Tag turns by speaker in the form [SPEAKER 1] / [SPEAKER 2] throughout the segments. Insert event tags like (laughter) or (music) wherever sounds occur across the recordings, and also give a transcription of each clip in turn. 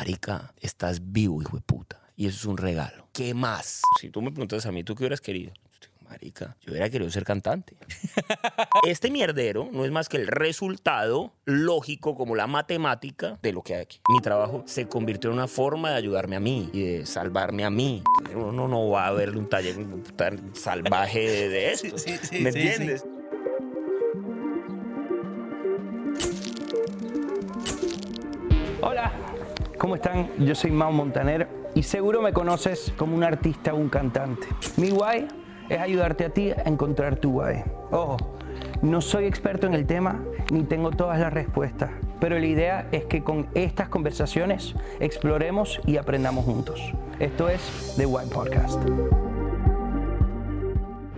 [SPEAKER 1] marica, estás vivo, hijo de puta. Y eso es un regalo. ¿Qué más? Si tú me preguntas a mí, ¿tú qué hubieras querido? Marica, yo hubiera querido ser cantante. (laughs) este mierdero no es más que el resultado lógico, como la matemática, de lo que hay aquí. Mi trabajo se convirtió en una forma de ayudarme a mí y de salvarme a mí. Uno no va a verle un taller tan salvaje de, (laughs) esto. ¿Me entiendes?
[SPEAKER 2] ¿Cómo están? Yo soy Mao Montaner y seguro me conoces como un artista o un cantante. Mi guay es ayudarte a ti a encontrar tu guay. Ojo, no soy experto en el tema ni tengo todas las respuestas, pero la idea es que con estas conversaciones exploremos y aprendamos juntos. Esto es The Wine Podcast.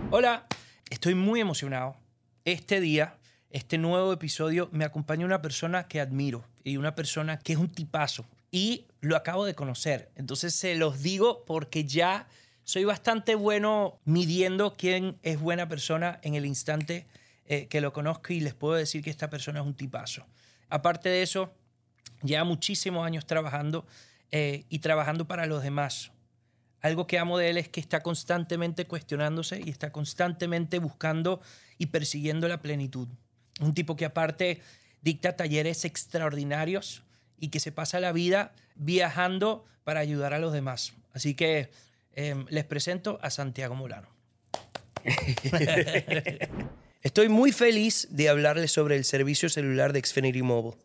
[SPEAKER 2] Hola, estoy muy emocionado. Este día, este nuevo episodio, me acompaña una persona que admiro y una persona que es un tipazo. Y lo acabo de conocer. Entonces se los digo porque ya soy bastante bueno midiendo quién es buena persona en el instante eh, que lo conozco y les puedo decir que esta persona es un tipazo. Aparte de eso, lleva muchísimos años trabajando eh, y trabajando para los demás. Algo que amo de él es que está constantemente cuestionándose y está constantemente buscando y persiguiendo la plenitud. Un tipo que aparte dicta talleres extraordinarios y que se pasa la vida viajando para ayudar a los demás. Así que Em, les presento a Santiago Molano. (laughs) Estoy muy feliz de hablarles sobre el servicio celular de Xfinity Mobile.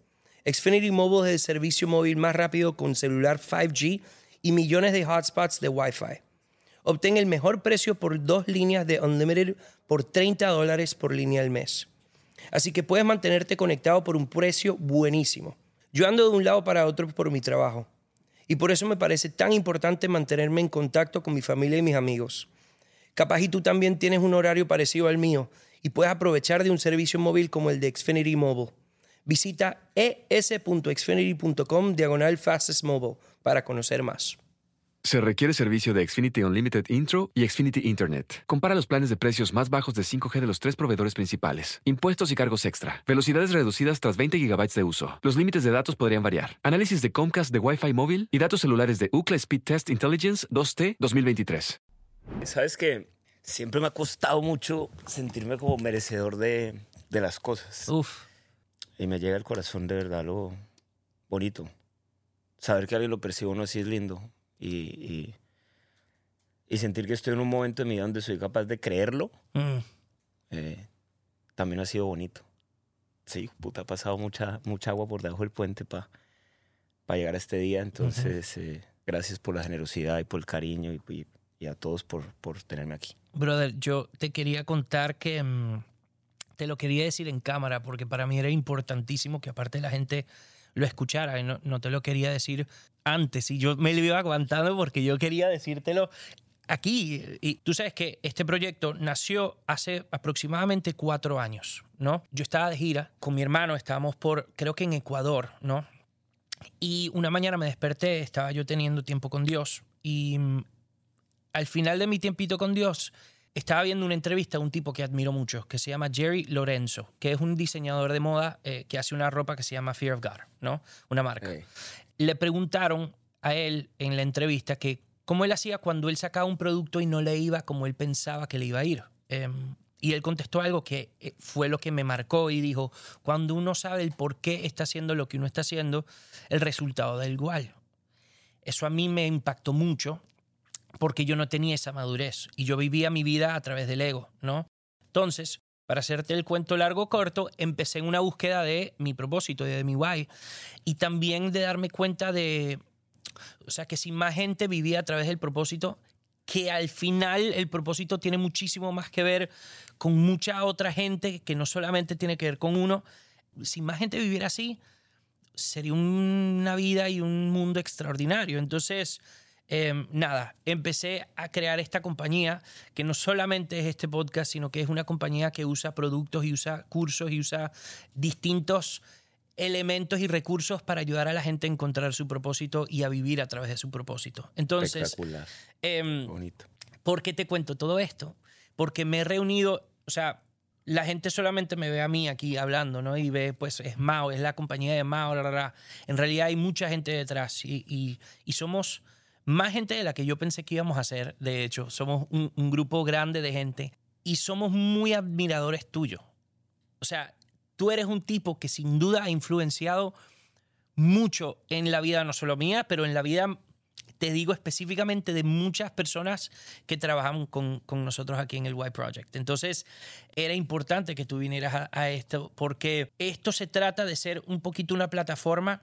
[SPEAKER 2] Xfinity Mobile es el servicio móvil más rápido con celular 5G y millones de hotspots de Wi-Fi. Obtén el mejor precio por dos líneas de Unlimited por 30 dólares por línea al mes. Así que puedes mantenerte conectado por un precio buenísimo. Yo ando de un lado para otro por mi trabajo y por eso me parece tan importante mantenerme en contacto con mi familia y mis amigos. Capaz y tú también tienes un horario parecido al mío y puedes aprovechar de un servicio móvil como el de Xfinity Mobile. Visita es.xfinity.com diagonal fastest mobile para conocer más.
[SPEAKER 3] Se requiere servicio de Xfinity Unlimited Intro y Xfinity Internet. Compara los planes de precios más bajos de 5G de los tres proveedores principales. Impuestos y cargos extra. Velocidades reducidas tras 20 GB de uso. Los límites de datos podrían variar. Análisis de Comcast de Wi-Fi móvil y datos celulares de UCLA Speed Test Intelligence 2T 2023.
[SPEAKER 1] ¿Sabes que Siempre me ha costado mucho sentirme como merecedor de, de las cosas.
[SPEAKER 2] Uf.
[SPEAKER 1] Y me llega al corazón de verdad lo bonito. Saber que alguien lo percibe uno así es lindo y, y, sentir que estoy en un momento de mi vida donde soy capaz de creerlo, mm. eh, también ha sido bonito. Sí, puta, ha pasado mucha, mucha agua por debajo del puente para llegar a este día. Entonces, eh, gracias por la generosidad y por el cariño y, y, a todos por, por, tenerme aquí.
[SPEAKER 2] Brother, yo te quería contar que mm, te lo quería decir en cámara porque para mí era importantísimo que aparte la gente lo escuchara. Y no, no te lo quería decir antes y yo me lo iba aguantando porque yo quería decírtelo aquí. Y tú sabes que este proyecto nació hace aproximadamente cuatro años, ¿no? Yo estaba de gira con mi hermano, estábamos por, creo que en Ecuador, ¿no? Y una mañana me desperté, estaba yo teniendo tiempo con Dios y mm, al final de mi tiempito con Dios estaba viendo una entrevista a un tipo que admiro mucho, que se llama Jerry Lorenzo, que es un diseñador de moda eh, que hace una ropa que se llama Fear of God, ¿no? Una marca. Le preguntaron a él en la entrevista que cómo él hacía cuando él sacaba un producto y no le iba como él pensaba que le iba a ir. Em, y él contestó algo que eh, fue lo que me marcó y dijo, cuando uno sabe el por qué está haciendo lo que uno está haciendo, el resultado da igual. Eso a mí me impactó mucho porque yo no tenía esa madurez y yo vivía mi vida a través del ego, ¿no? Entonces, para hacerte el cuento largo corto, empecé en una búsqueda de mi propósito, de mi why, y también de darme cuenta de, o sea, que si más gente vivía a través del propósito, que al final el propósito tiene muchísimo más que ver con mucha otra gente, que no solamente tiene que ver con uno, si más gente viviera así, sería una vida y un mundo extraordinario. Entonces, Em, nada, empecé a crear esta compañía que no solamente es este podcast, sino que es una compañía que usa productos y usa cursos y usa distintos elementos y recursos para ayudar a la gente a encontrar su propósito y a vivir a través de su propósito. Entonces, eh, ¿por qué te cuento todo esto? Porque me he reunido, o sea, la gente solamente me ve a mí aquí hablando, ¿no? Y ve, pues, es Mao, es la compañía de Mao, la, la, la. En realidad hay mucha gente detrás y, y, y somos más gente de la que yo pensé que íbamos a ser, de hecho. Somos un, un grupo grande de gente y somos muy admiradores tuyos. O sea, tú eres un tipo que sin duda ha influenciado mucho en la vida, no solo mía, pero en la vida, te digo específicamente, de muchas personas que trabajan con, con nosotros aquí en el Y Project. Entonces, era importante que tú vinieras a, a esto, porque esto se trata de ser un poquito una plataforma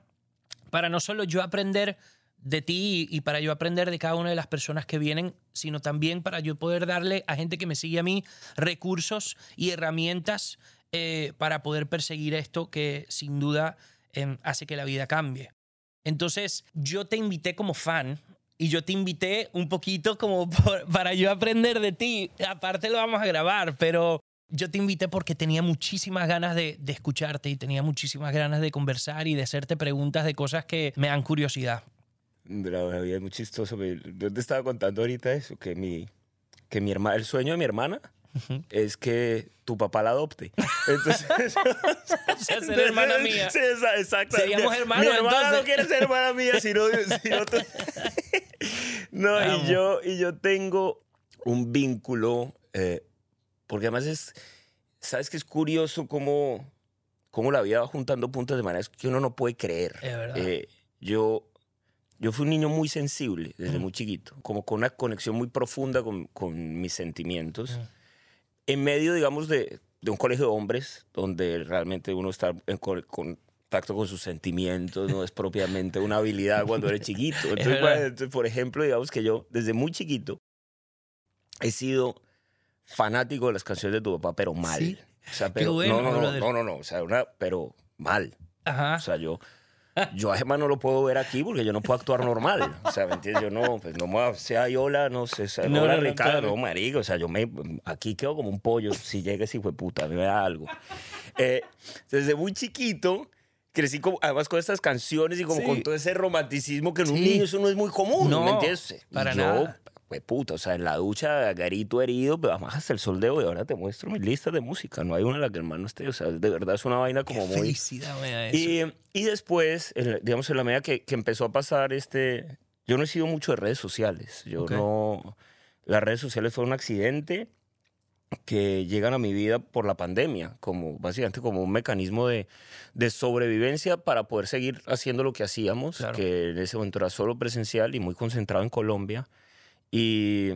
[SPEAKER 2] para no solo yo aprender de ti y para yo aprender de cada una de las personas que vienen, sino también para yo poder darle a gente que me sigue a mí recursos y herramientas eh, para poder perseguir esto que sin duda eh, hace que la vida cambie. Entonces, yo te invité como fan y yo te invité un poquito como (laughs) para yo aprender de ti. Aparte lo vamos a grabar, pero yo te invité porque tenía muchísimas ganas de, de escucharte y tenía muchísimas ganas de conversar y de hacerte preguntas de cosas que me dan curiosidad.
[SPEAKER 1] La vida es muy chistoso. Yo te estaba contando ahorita eso, que mi, que mi hermana, el sueño de mi hermana es que tu papá la adopte. Entonces, (laughs)
[SPEAKER 2] O sea, ser hermana mía.
[SPEAKER 1] Sí, exacto.
[SPEAKER 2] Seríamos hermanos,
[SPEAKER 1] Mi hermana
[SPEAKER 2] entonces.
[SPEAKER 1] no quiere ser hermana mía, sino, sino tú. (laughs) No, y yo, y yo tengo un vínculo, eh, porque además es, ¿sabes que es curioso cómo, cómo la vida va juntando puntos de maneras que uno no puede creer?
[SPEAKER 2] Es verdad.
[SPEAKER 1] Eh, yo, yo fui un niño muy sensible desde muy chiquito, como con una conexión muy profunda con, con mis sentimientos.
[SPEAKER 2] Ujú.
[SPEAKER 1] En medio, digamos, de, de un colegio de hombres, donde realmente uno está en co- contacto con sus sentimientos, no es propiamente una habilidad cuando eres chiquito. (laughs) Entonces, entonces, por ejemplo, digamos que yo desde muy chiquito he sido fanático de las canciones de tu papá, pero mal.
[SPEAKER 2] Sí.
[SPEAKER 1] O sea, pero,
[SPEAKER 2] bueno,
[SPEAKER 1] no, no, no, no, no, no, o sea, una, pero mal.
[SPEAKER 2] Ajá.
[SPEAKER 1] O sea, yo, yo a Gemma no lo puedo ver aquí porque yo no puedo actuar normal. O sea, ¿me entiendes? Yo no, pues no me sea Yola, no sé, sea,
[SPEAKER 2] No,
[SPEAKER 1] hola
[SPEAKER 2] no, no,
[SPEAKER 1] Ricardo,
[SPEAKER 2] claro.
[SPEAKER 1] no, marico. O sea, yo me, aquí quedo como un pollo si llega ese hijo de puta, a mí me da algo. Eh, desde muy chiquito crecí como, además con estas canciones y como
[SPEAKER 2] Sí.
[SPEAKER 1] con todo ese romanticismo que en un
[SPEAKER 2] Sí.
[SPEAKER 1] niño eso no es muy común,
[SPEAKER 2] No,
[SPEAKER 1] ¿me entiendes?
[SPEAKER 2] Para
[SPEAKER 1] yo,
[SPEAKER 2] nada.
[SPEAKER 1] Pues puta, o sea, en la ducha, garito herido, pero además hasta el sol de hoy, ahora te muestro mi lista de música, no hay una en la que el man no esté, o sea, de verdad es una vaina como
[SPEAKER 2] Qué
[SPEAKER 1] muy...
[SPEAKER 2] felicidad me da eso.
[SPEAKER 1] Y, y después, en digamos, en la medida que, que empezó a pasar este... Yo no he sido mucho de redes sociales. Yo
[SPEAKER 2] Ok.
[SPEAKER 1] no... Las redes sociales fue un accidente que llegan a mi vida por la pandemia, como básicamente como un mecanismo de, de sobrevivencia para poder seguir haciendo lo que hacíamos,
[SPEAKER 2] Claro.
[SPEAKER 1] que en ese momento era solo presencial y muy concentrado en Colombia. Y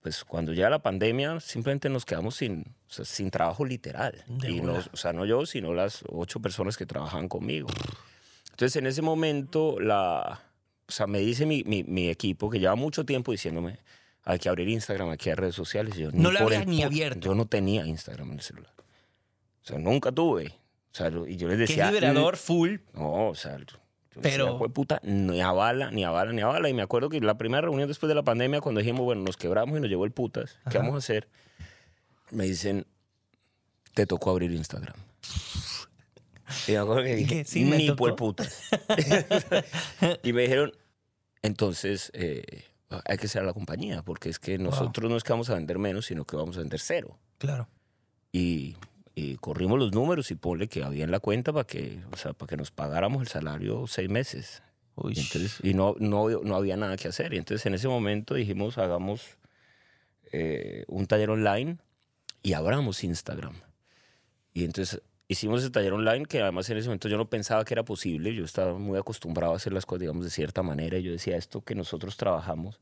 [SPEAKER 1] pues cuando llega la pandemia, simplemente nos quedamos sin, o sea, sin trabajo literal.
[SPEAKER 2] De
[SPEAKER 1] y nos, o sea, no yo, sino las ocho personas que trabajaban conmigo. Entonces, en ese momento, la, o sea, me dice mi, mi, mi equipo, que lleva mucho tiempo diciéndome, hay que abrir Instagram, hay que abrir redes sociales. Y yo,
[SPEAKER 2] No lo habías ni abierto.
[SPEAKER 1] Yo no tenía Instagram en el celular. O sea, nunca tuve. O sea, y yo les
[SPEAKER 2] que es
[SPEAKER 1] decía...
[SPEAKER 2] liberador full.
[SPEAKER 1] No, o sea,
[SPEAKER 2] Pero-
[SPEAKER 1] "Jue puta, ni a bala, ni a bala, ni a bala. Y me acuerdo que la primera reunión después de la pandemia, cuando dijimos, bueno, nos quebramos y nos llevó el putas, ¿qué
[SPEAKER 2] Ajá.
[SPEAKER 1] vamos a hacer? Me dicen, te tocó abrir Instagram. Y me acuerdo que (laughs)
[SPEAKER 2] ¿Y
[SPEAKER 1] dije?
[SPEAKER 2] Sí, me
[SPEAKER 1] ni
[SPEAKER 2] tocó.
[SPEAKER 1] por putas. (laughs) y me dijeron, entonces, eh, hay que ser la compañía, porque es que nosotros no es que vamos a vender menos, sino que vamos a vender cero
[SPEAKER 2] Claro.
[SPEAKER 1] y, y corrimos los números y ponle que había en la cuenta para que, o sea, para que nos pagáramos el salario seis meses.
[SPEAKER 2] Uy.
[SPEAKER 1] Y, entonces, y no, no, no había nada que hacer. Y entonces en ese momento dijimos, hagamos eh, un taller online y abramos Instagram. Y entonces hicimos ese taller online que además en ese momento yo no pensaba que era posible. Yo estaba muy acostumbrado a hacer las cosas, digamos, de cierta manera. Y yo decía, esto que nosotros trabajamos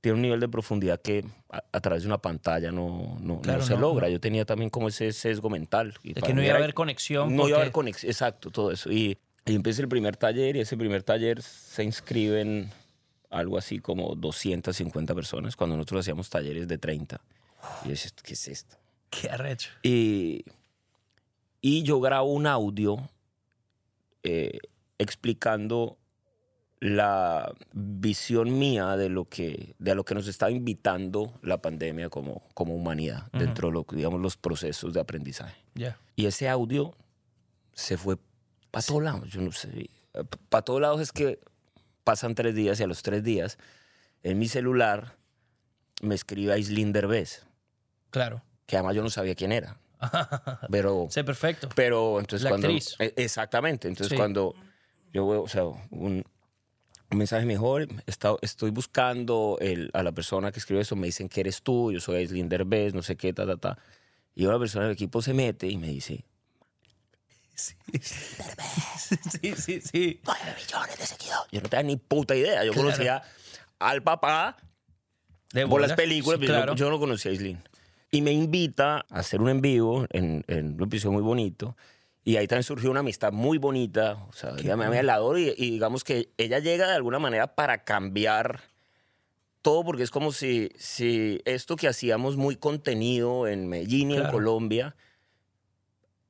[SPEAKER 1] tiene un nivel de profundidad que a, a través de una pantalla no, no, no
[SPEAKER 2] Claro,
[SPEAKER 1] se
[SPEAKER 2] no,
[SPEAKER 1] logra.
[SPEAKER 2] no.
[SPEAKER 1] Yo tenía también como ese sesgo mental. Y
[SPEAKER 2] De que no iba a haber conexión.
[SPEAKER 1] no iba a haber
[SPEAKER 2] porque-
[SPEAKER 1] conexión, exacto, todo eso. Y, y empieza el primer taller y ese primer taller se inscriben algo así como 250 personas cuando nosotros hacíamos talleres de 30. Y yo decía, ¿qué es esto?
[SPEAKER 2] Qué arrecho.
[SPEAKER 1] Y, y yo grabo un audio eh, explicando la visión mía de lo que, de a lo que nos está invitando la pandemia como, como humanidad dentro de lo, digamos, los procesos de aprendizaje.
[SPEAKER 2] Ya.
[SPEAKER 1] Y ese audio se fue para todos lados. Yo no sé. Para todos lados es que pasan tres días y a los tres días en mi celular me escribe Aislinn Derbez,
[SPEAKER 2] Claro.
[SPEAKER 1] que además yo no sabía quién era. (laughs) Pero,
[SPEAKER 2] sé perfecto.
[SPEAKER 1] pero entonces
[SPEAKER 2] La
[SPEAKER 1] cuando...
[SPEAKER 2] actriz.
[SPEAKER 1] eh, Exactamente. Entonces
[SPEAKER 2] Sí.
[SPEAKER 1] cuando yo veo, o sea, un, un mensaje mejor, está- estoy buscando el- a la persona que escribe eso, me dicen que eres tú, yo soy Aislinn Derbez, no sé qué, ta, ta, ta. Y una persona del equipo se mete y me dice,
[SPEAKER 2] Sí, sí, sí.
[SPEAKER 1] 9 millones de seguidores. Yo no tenía ni puta idea. Yo
[SPEAKER 2] Claro.
[SPEAKER 1] conocía al papá
[SPEAKER 2] De
[SPEAKER 1] por las películas,
[SPEAKER 2] Sí,
[SPEAKER 1] pero yo no-
[SPEAKER 2] claro.
[SPEAKER 1] yo no conocía a Aislinn. Y me invita a hacer un en vivo en, en un episodio muy bonito. Y ahí también surgió una amistad muy bonita. O sea, ella me, me la adoro y, y digamos que ella llega de alguna manera para cambiar todo, porque es como si, si esto que hacíamos muy contenido en Medellín y en
[SPEAKER 2] Claro.
[SPEAKER 1] Colombia,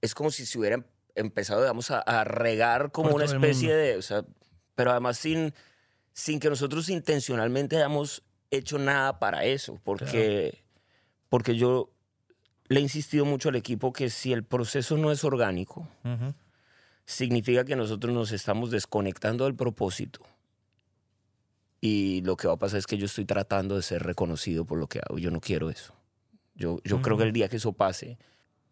[SPEAKER 1] es como si se hubiera empezado, digamos, a, a regar como
[SPEAKER 2] Por
[SPEAKER 1] una especie de... O sea, pero además sin, sin que nosotros intencionalmente hayamos hecho nada para eso, porque, porque yo le he insistido mucho al equipo que si el proceso no es orgánico, significa que nosotros nos estamos desconectando del propósito. Y lo que va a pasar es que yo estoy tratando de ser reconocido por lo que hago. Yo no quiero eso. Yo, yo creo que el día que eso pase,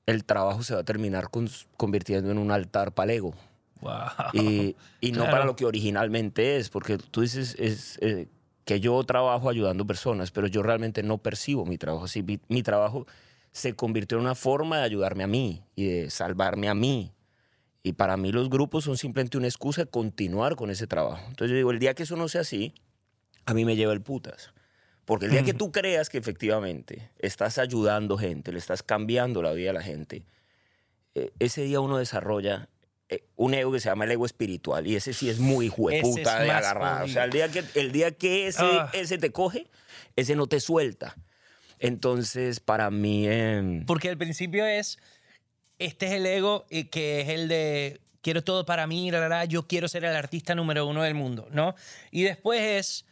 [SPEAKER 1] el trabajo se va a terminar con- convirtiendo en un altar para el ego.
[SPEAKER 2] Wow.
[SPEAKER 1] Y, y no para lo que originalmente es, porque tú dices es, eh, que yo trabajo ayudando personas, pero yo realmente no percibo mi trabajo así. Mi, mi trabajo se convirtió en una forma de ayudarme a mí y de salvarme a mí. Y para mí los grupos son simplemente una excusa de continuar con ese trabajo. Entonces yo digo, el día que eso no sea así, a mí me lleva el putas. Porque el día que tú creas que efectivamente estás ayudando gente, le estás cambiando la vida a la gente, eh, ese día uno desarrolla eh, un ego que se llama el ego espiritual y ese sí es muy
[SPEAKER 2] es
[SPEAKER 1] de agarrar. O sea, el día que, el día que ese,
[SPEAKER 2] Ah.
[SPEAKER 1] ese te coge, ese no te suelta. Entonces, para mí... em,
[SPEAKER 2] Porque al principio es, este es el ego eh, que es el de quiero todo para mí, la, la, yo quiero ser el artista número uno del mundo, ¿no? Y después es,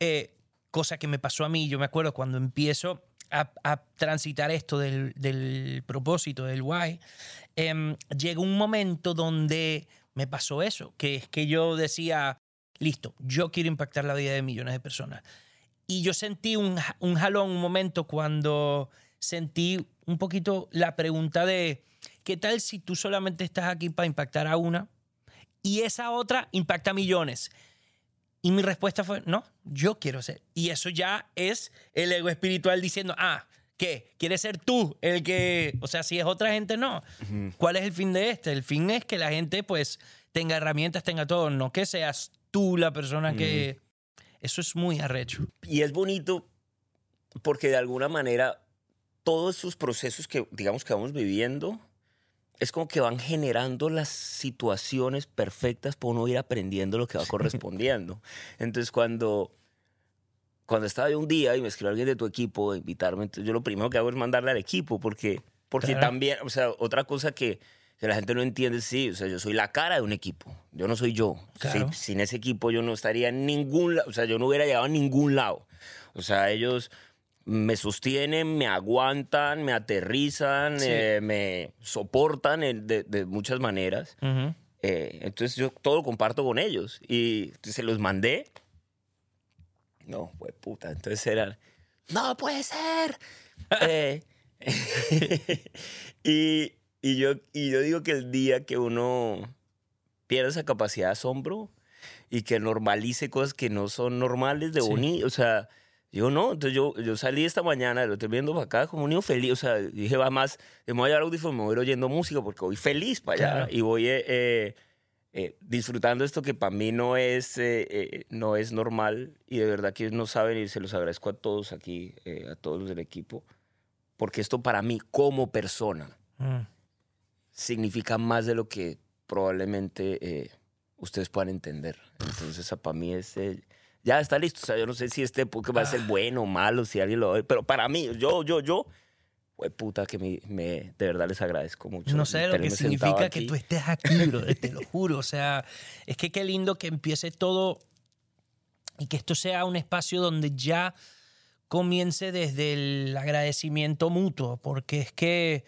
[SPEAKER 2] eh, cosa que me pasó a mí, yo me acuerdo cuando empiezo a, transitar esto del, del propósito, del why, em, llegó un momento donde me pasó eso, que es que yo decía, listo, yo quiero impactar la vida de millones de personas. Y yo sentí un, un jalón, un momento cuando sentí un poquito la pregunta de, ¿qué tal si tú solamente estás aquí para impactar a una y esa otra impacta a millones? Y mi respuesta fue, no, yo quiero ser. Y eso ya es el ego espiritual diciendo, ah, ¿qué? ¿Quieres ser tú el que, o sea, si es otra gente, no. ¿Cuál es el fin de este? El fin es que la gente pues tenga herramientas, tenga todo, no que seas tú la persona que... Eso es muy arrecho.
[SPEAKER 1] Y es bonito porque de alguna manera todos esos procesos que digamos que vamos viviendo es como que van generando las situaciones perfectas para uno ir aprendiendo lo que va correspondiendo. Entonces cuando cuando estaba yo un día y me escribió alguien de tu equipo de invitarme, entonces yo lo primero que hago es mandarle al equipo porque porque
[SPEAKER 2] Claro.
[SPEAKER 1] también, o sea, otra cosa que que la gente no entiende, sí, o sea, yo soy la cara de un equipo, yo no soy yo.
[SPEAKER 2] Claro.
[SPEAKER 1] Sí, sin ese equipo yo no estaría en ningún lado, o sea, yo no hubiera llegado a ningún lado. O sea, ellos me sostienen, me aguantan, me aterrizan,
[SPEAKER 2] Sí.
[SPEAKER 1] eh, me soportan en- de, de muchas maneras.
[SPEAKER 2] Ujú.
[SPEAKER 1] Eh, entonces yo todo lo comparto con ellos y se los mandé. No, pues puta, entonces eran, no puede ser. (laughs) Eh, (laughs) y, y, yo, y yo digo que el día que uno pierde esa capacidad de asombro y que normalice cosas que no son normales de
[SPEAKER 2] Sí.
[SPEAKER 1] bonito, o sea, yo no, entonces yo, yo salí esta mañana, lo estoy viendo para acá como un niño feliz, o sea, dije, va más, me voy a llevar audífono, me voy a ir oyendo música porque voy feliz para allá
[SPEAKER 2] Claro.
[SPEAKER 1] y voy eh, eh, eh, disfrutando esto que para mí no es, eh, eh, no es normal y de verdad que no saben y se los agradezco a todos aquí, eh, a todos los del equipo, porque esto para mí como persona
[SPEAKER 2] Mm.
[SPEAKER 1] Significa más de lo que probablemente eh, ustedes puedan entender. Entonces, para mí es... eh, ya está listo. O sea, yo no sé si este podcast va a ser
[SPEAKER 2] Ah.
[SPEAKER 1] bueno o malo, si alguien lo ve, pero para mí, yo, yo, yo, güey, puta, que me, me- de verdad les agradezco mucho.
[SPEAKER 2] No sé lo que significa que tú estés aquí, bro, (laughs) te lo juro. O sea, es que qué lindo que empiece todo y que esto sea un espacio donde ya comience desde el agradecimiento mutuo, porque es que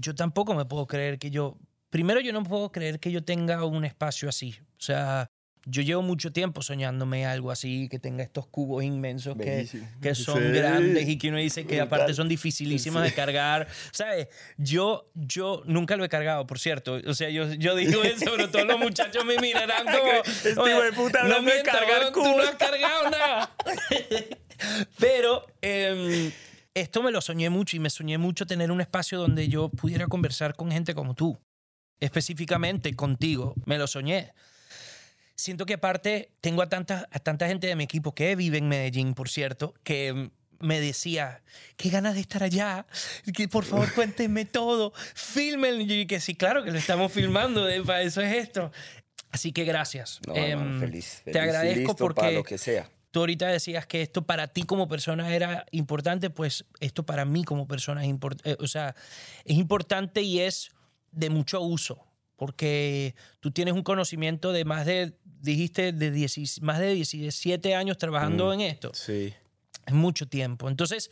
[SPEAKER 2] yo tampoco me puedo creer que yo, primero yo no puedo creer que yo tenga un espacio así. O sea, Yo llevo mucho tiempo soñándome algo así, que tenga estos cubos inmensos que, que son
[SPEAKER 1] Sí.
[SPEAKER 2] grandes y que uno dice que aparte son dificilísimas de cargar. ¿Sabes? Yo, yo nunca lo he cargado, por cierto. O sea, yo, yo digo eso, pero todos los muchachos me mirarán (laughs) como...
[SPEAKER 1] Este
[SPEAKER 2] "Oye,
[SPEAKER 1] hijo de puta
[SPEAKER 2] no
[SPEAKER 1] hablando de cargar
[SPEAKER 2] weón, Tú no
[SPEAKER 1] cubos".
[SPEAKER 2] has cargado nada. (laughs) pero... em, esto me lo soñé mucho y me soñé mucho tener un espacio donde yo pudiera conversar con gente como tú específicamente contigo. Me lo soñé. Siento que aparte tengo a tanta, a tanta gente de mi equipo que vive en Medellín, por cierto, que me decía, qué ganas de estar allá, que por favor cuéntenme (laughs) todo, filmen. Y que sí, claro que lo estamos filmando, eh, para eso es esto. Así que gracias.
[SPEAKER 1] No,
[SPEAKER 2] Em,
[SPEAKER 1] hermano, feliz, feliz
[SPEAKER 2] Te agradezco
[SPEAKER 1] listo
[SPEAKER 2] porque
[SPEAKER 1] para lo que sea.
[SPEAKER 2] Tú ahorita decías que esto para ti como persona era importante, pues esto para mí como persona es importante, o sea, es importante y es de mucho uso, porque tú tienes un conocimiento de más de, dijiste, de 10 más de 17 años trabajando
[SPEAKER 1] Mm.
[SPEAKER 2] en esto.
[SPEAKER 1] Sí.
[SPEAKER 2] Es mucho tiempo. Entonces,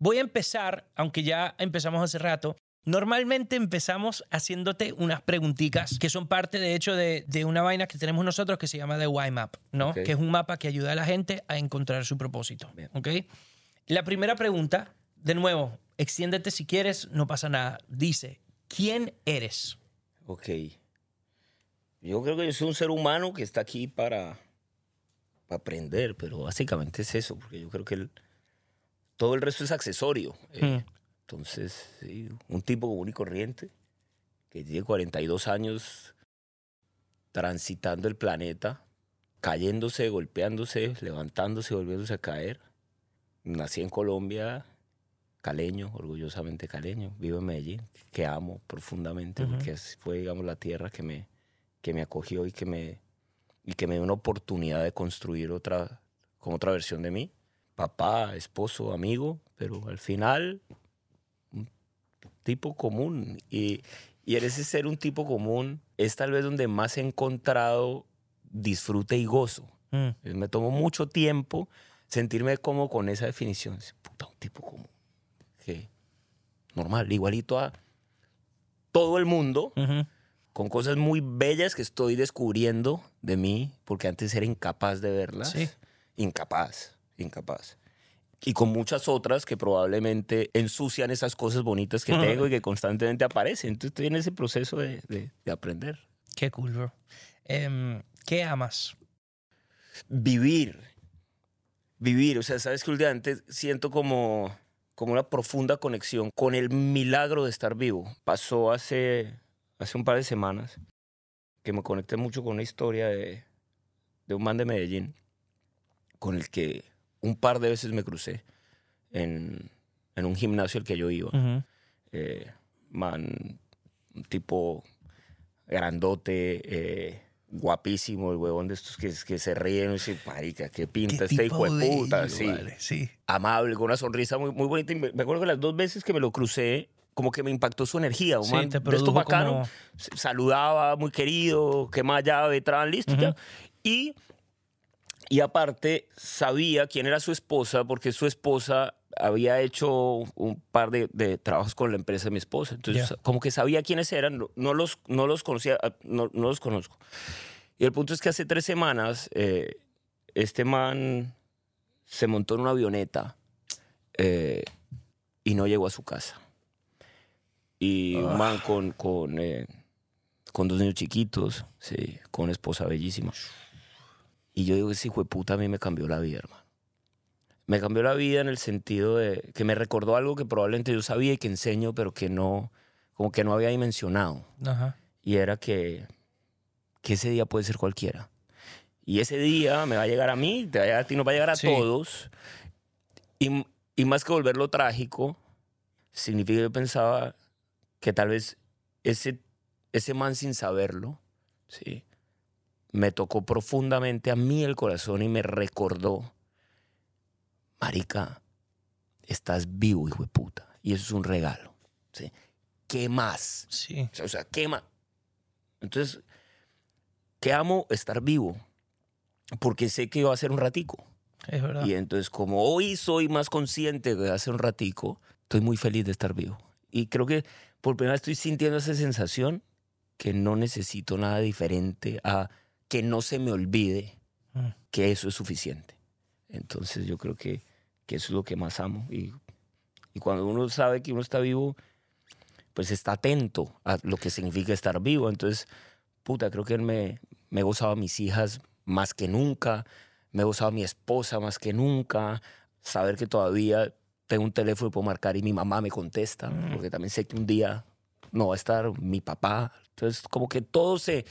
[SPEAKER 2] voy a empezar, aunque ya empezamos hace rato. Normalmente empezamos haciéndote unas preguntitas que son parte, de hecho, de, de una vaina que tenemos nosotros que se llama The Why Map, ¿no? Que es un mapa que ayuda a la gente a encontrar su propósito,
[SPEAKER 1] Bien.
[SPEAKER 2] ¿ok? La primera pregunta, de nuevo, extiéndete si quieres, no pasa nada. Dice, ¿quién eres?
[SPEAKER 1] Ok. Yo creo que yo soy un ser humano que está aquí para, para aprender, pero básicamente es eso, porque yo creo que el- todo el resto es accesorio. eh.
[SPEAKER 2] Hmm.
[SPEAKER 1] Entonces, sí, un tipo común y corriente que tiene 42 años transitando el planeta, cayéndose, golpeándose, levantándose, volviéndose a caer. Nací en Colombia, caleño, orgullosamente caleño. Vivo en Medellín, que amo profundamente, porque fue, digamos, la tierra que me, que me acogió y que me, y que me dio una oportunidad de construir otra, con otra versión de mí. Papá, esposo, amigo, pero al final tipo común. Y, y en ese ser un tipo común es tal vez donde más he encontrado disfrute y gozo.
[SPEAKER 2] Mm,
[SPEAKER 1] Me tomó mucho tiempo sentirme como con esa definición. Puta, un tipo común. Que normal, igualito a todo el mundo, con cosas muy bellas que estoy descubriendo de mí, porque antes era incapaz de verlas.
[SPEAKER 2] Sí.
[SPEAKER 1] Incapaz, incapaz. Y con muchas otras que probablemente ensucian esas cosas bonitas que tengo y que (laughs) constantemente aparecen. Entonces estoy en ese proceso de, de- de aprender.
[SPEAKER 2] Qué cool, bro. Em, ¿Qué amas?
[SPEAKER 1] Vivir. Vivir. O sea, sabes que últimamente siento como, como una profunda conexión con el milagro de estar vivo. Pasó hace, hace un par de semanas que me conecté mucho con una historia de, de un man de Medellín con el que un par de veces me crucé en, en un gimnasio al que yo iba. Eh, man, un tipo grandote, eh, guapísimo, el huevón de estos que, que se ríen y dicen, marica, qué pinta este hijo de puta, sí.
[SPEAKER 2] vale, sí.
[SPEAKER 1] Amable, con una sonrisa muy, muy bonita. Y me, me acuerdo que las dos veces que me lo crucé, como que me impactó su energía. Un
[SPEAKER 2] Sí,
[SPEAKER 1] man
[SPEAKER 2] te
[SPEAKER 1] de esto bacano,
[SPEAKER 2] como-
[SPEAKER 1] saludaba, muy querido, qué más llave, traban listo. ya. Y, y aparte, sabía quién era su esposa, porque su esposa había hecho un par de, de trabajos con la empresa de mi esposa. Entonces,
[SPEAKER 2] Ya.
[SPEAKER 1] como que sabía quiénes eran, no, no los, no los conocía, ah, no, no los conozco. Y el punto es que hace tres semanas, eh, este man se montó en una avioneta eh, y no llegó a su casa. Y un man con, con, eh, con dos niños chiquitos, sí, con una esposa bellísima. Y yo digo, ese hijo de puta a mí me cambió la vida, hermano. Me cambió la vida en el sentido de que me recordó algo que probablemente yo sabía y que enseño, pero que no, como que no había dimensionado.
[SPEAKER 2] Ajá.
[SPEAKER 1] Y era que, que ese día puede ser cualquiera. Y ese día me va a llegar a mí, te va a llegar a ti, nos va a llegar a
[SPEAKER 2] Sí.
[SPEAKER 1] todos. Y, y más que volverlo trágico, significa que yo pensaba que tal vez ese, ese man sin saberlo, ¿sí? Me tocó profundamente a mí el corazón y me recordó, marica, estás vivo, hijo de puta. Y eso es un regalo. ¿sí? ¿Qué más?
[SPEAKER 2] Sí.
[SPEAKER 1] O sea, quema. Entonces, que amo estar vivo, porque sé que va a ser un ratico.
[SPEAKER 2] Es verdad.
[SPEAKER 1] Y entonces, como hoy soy más consciente de hace un ratico, estoy muy feliz de estar vivo. Y creo que por primera vez estoy sintiendo esa sensación que no necesito nada diferente a que no se me olvide
[SPEAKER 2] Mm.
[SPEAKER 1] que eso es suficiente. Entonces yo creo que, que eso es lo que más amo. Y, y cuando uno sabe que uno está vivo, pues está atento a lo que significa estar vivo. Entonces, puta, creo que me, me he gozado a mis hijas más que nunca, me he gozado a mi esposa más que nunca, saber que todavía tengo un teléfono y puedo marcar y mi mamá me contesta, porque también sé que un día no va a estar mi papá. Entonces, como que todo se,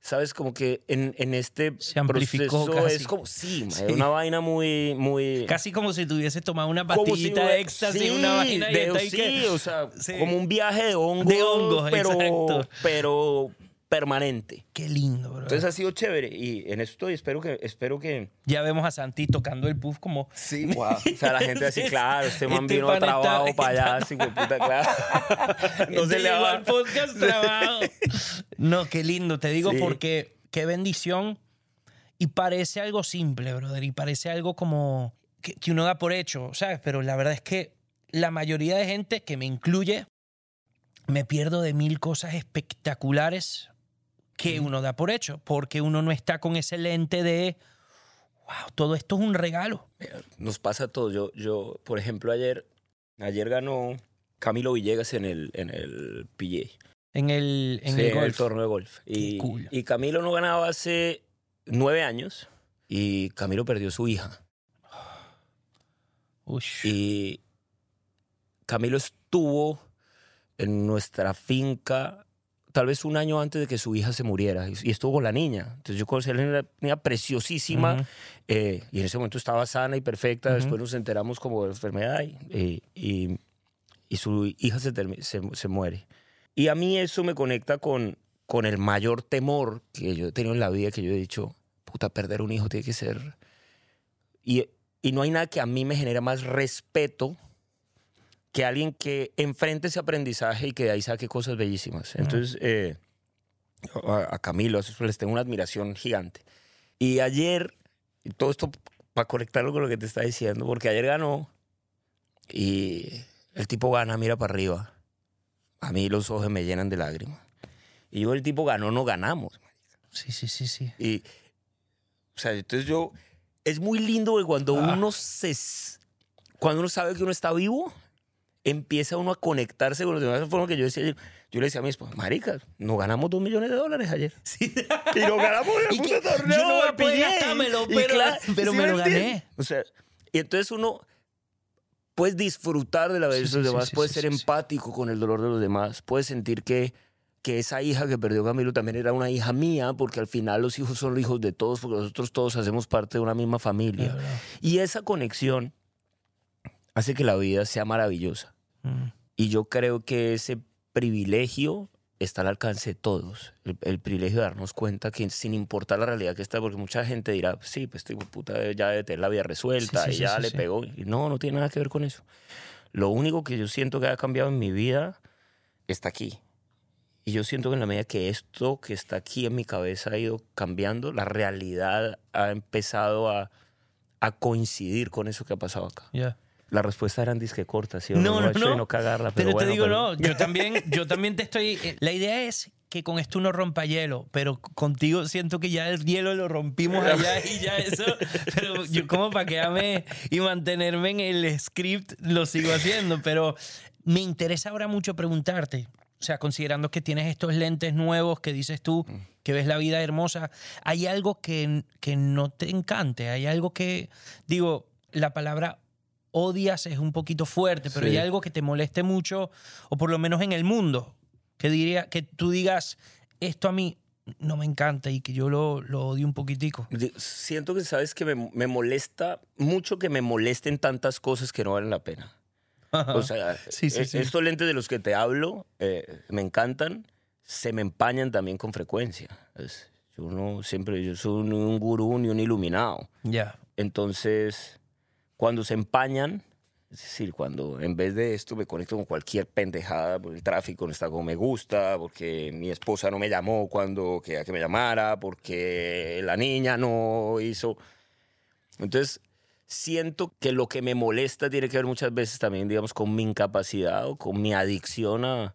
[SPEAKER 1] ¿sabes? Como que en, en este
[SPEAKER 2] Se amplificó
[SPEAKER 1] proceso
[SPEAKER 2] casi.
[SPEAKER 1] es como, sí, ma,
[SPEAKER 2] Sí.
[SPEAKER 1] es una vaina muy, muy...
[SPEAKER 2] Casi como si tuviese tomado una
[SPEAKER 1] si
[SPEAKER 2] pastillita
[SPEAKER 1] hubiera-
[SPEAKER 2] de éxtasis,
[SPEAKER 1] sí,
[SPEAKER 2] una vaina y
[SPEAKER 1] de-
[SPEAKER 2] ahí
[SPEAKER 1] sí,
[SPEAKER 2] que-
[SPEAKER 1] o sea, como un viaje de hongos,
[SPEAKER 2] De hongos,
[SPEAKER 1] pero,
[SPEAKER 2] exacto.
[SPEAKER 1] pero permanente.
[SPEAKER 2] Qué lindo, bro.
[SPEAKER 1] Entonces ha sido chévere y en eso estoy, espero que, espero que...
[SPEAKER 2] ya vemos a Santi tocando el puff como...
[SPEAKER 1] Sí, wow. O sea, la gente así, claro, este man
[SPEAKER 2] Este
[SPEAKER 1] vino a trabajo
[SPEAKER 2] está-
[SPEAKER 1] para allá, así que puta, claro. (laughs) no se
[SPEAKER 2] Este
[SPEAKER 1] le va
[SPEAKER 2] al podcast (laughs) trabajo. No, qué lindo, te digo
[SPEAKER 1] Sí.
[SPEAKER 2] porque qué bendición. Y parece algo simple, brother, y parece algo como que, que uno da por hecho, ¿sabes? Pero la verdad es que la mayoría de gente, que me incluye, me pierdo de mil cosas espectaculares que uno da por hecho, porque uno no está con ese lente de, wow, todo esto es un regalo.
[SPEAKER 1] Nos pasa a todos. Yo, yo, por ejemplo, ayer, ayer ganó Camilo Villegas en el, en el PGA.
[SPEAKER 2] En el, en
[SPEAKER 1] Sí,
[SPEAKER 2] el golf.
[SPEAKER 1] torneo de golf. Y,
[SPEAKER 2] cool.
[SPEAKER 1] y Camilo no ganaba hace nueve años y Camilo perdió su hija.
[SPEAKER 2] Ush.
[SPEAKER 1] Y Camilo estuvo en nuestra finca tal vez un año antes de que su hija se muriera y estuvo con la niña. Entonces yo conocí a la niña, preciosísima
[SPEAKER 2] Ujú.
[SPEAKER 1] eh, y en ese momento estaba sana y perfecta.
[SPEAKER 2] Ujú.
[SPEAKER 1] Después nos enteramos como de la enfermedad y, y- y- su hija se, se, se muere. Y a mí eso me conecta con, con el mayor temor que yo he tenido en la vida, que yo he dicho, puta, perder un hijo tiene que ser... Y, y no hay nada que a mí me genere más respeto que alguien que enfrente ese aprendizaje y que de ahí saque cosas bellísimas. Entonces, eh, a, Camilo, a les tengo una admiración gigante. Y ayer, todo esto para conectarlo con lo que te está diciendo, porque ayer ganó y el tipo gana, mira para arriba. A mí los ojos me llenan de lágrimas. Y yo, el tipo ganó, no ganamos.
[SPEAKER 2] Sí, sí, sí, sí.
[SPEAKER 1] Y, o sea, entonces yo, es muy lindo que cuando
[SPEAKER 2] Ah.
[SPEAKER 1] uno se, cuando uno sabe que uno está vivo, empieza uno a conectarse con los demás. Fue lo que yo decía ayer. Yo le decía a mi esposa, marica, nos ganamos dos millones de dólares ayer. (laughs)
[SPEAKER 2] Sí.
[SPEAKER 1] Y nos ganamos (laughs) el puto torneo
[SPEAKER 2] yo no voy a poder gastármelo, pero-
[SPEAKER 1] claro,
[SPEAKER 2] pero
[SPEAKER 1] ¿sí
[SPEAKER 2] me lo gané.
[SPEAKER 1] O sea, y entonces uno puedes disfrutar de la vida
[SPEAKER 2] Sí,
[SPEAKER 1] de los
[SPEAKER 2] sí,
[SPEAKER 1] demás, puedes ser empático con el dolor de los demás, puedes sentir que, que esa hija que perdió Camilo también era una hija mía, porque al final los hijos son los hijos de todos, porque nosotros todos hacemos parte de una misma familia. Y esa conexión hace que la vida sea maravillosa.
[SPEAKER 2] Mm.
[SPEAKER 1] Y yo creo que ese privilegio está al alcance de todos. El, el privilegio de darnos cuenta que sin importar la realidad que está, porque mucha gente dirá, sí, pues este puta ya debe tener la vida resuelta
[SPEAKER 2] Sí, sí,
[SPEAKER 1] y ya
[SPEAKER 2] sí,
[SPEAKER 1] le pegó. Y no, no tiene nada que ver con eso. Lo único que yo siento que ha cambiado en mi vida está aquí. Y yo siento que en la medida que esto que está aquí en mi cabeza ha ido cambiando, la realidad ha empezado a, a coincidir con eso que ha pasado acá.
[SPEAKER 2] Ya.
[SPEAKER 1] La respuesta eran disque corta, ¿sí?
[SPEAKER 2] No, no,
[SPEAKER 1] Hecho
[SPEAKER 2] no.
[SPEAKER 1] de no cagarla,
[SPEAKER 2] Pero,
[SPEAKER 1] pero, bueno,
[SPEAKER 2] te digo,
[SPEAKER 1] pero-
[SPEAKER 2] no, yo también, yo también te estoy... eh, La idea es que con esto uno rompa hielo, pero contigo siento que ya el hielo lo rompimos allá y ya eso, (laughs) pero yo como para quedarme y mantenerme en el script lo sigo haciendo, pero me interesa ahora mucho preguntarte, o sea, considerando que tienes estos lentes nuevos que dices tú, que ves la vida hermosa, ¿hay algo que, que no te encante? ¿Hay algo que, digo, la palabra odias es un poquito fuerte, pero
[SPEAKER 1] Sí.
[SPEAKER 2] hay algo que te moleste mucho, o por lo menos en el mundo, que diría, que tú digas, esto a mí no me encanta y que yo lo, lo odio un poquitico.
[SPEAKER 1] Siento que, ¿sabes? Que me, me molesta mucho que me molesten tantas cosas que no valen la pena. O sea,
[SPEAKER 2] Sí, sí,
[SPEAKER 1] eh,
[SPEAKER 2] sí.
[SPEAKER 1] estos lentes de los que te hablo eh, me encantan, se me empañan también con frecuencia. Es- yo no siempre, yo soy ni un gurú ni un iluminado.
[SPEAKER 2] Ya.
[SPEAKER 1] Entonces, cuando se empañan, es decir, cuando en vez de esto me conecto con cualquier pendejada, porque el tráfico no está como me gusta, porque mi esposa no me llamó cuando quería que me llamara, porque la niña no hizo. Entonces, siento que lo que me molesta tiene que ver muchas veces también, digamos, con mi incapacidad o con mi adicción a,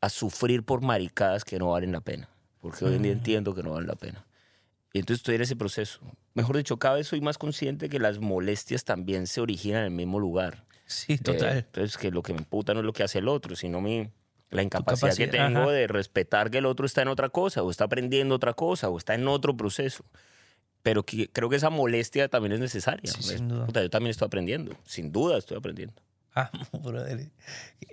[SPEAKER 1] a sufrir por maricadas que no valen la pena. Porque hoy en día entiendo que no valen la pena. Y entonces estoy en ese proceso. Mejor dicho, cada vez soy más consciente que las molestias también se originan en el mismo lugar.
[SPEAKER 2] Sí, total.
[SPEAKER 1] Eh, entonces, que lo que me emputa no es lo que hace el otro, sino mi, la incapacidad que tengo
[SPEAKER 2] ajá.
[SPEAKER 1] de respetar que el otro está en otra cosa, o está aprendiendo otra cosa, o está en otro proceso. Pero que- creo que esa molestia también es necesaria.
[SPEAKER 2] Sí,
[SPEAKER 1] Es-
[SPEAKER 2] sin duda.
[SPEAKER 1] puta, yo también estoy aprendiendo. Sin duda estoy aprendiendo.
[SPEAKER 2] Amo, (laughs) brother.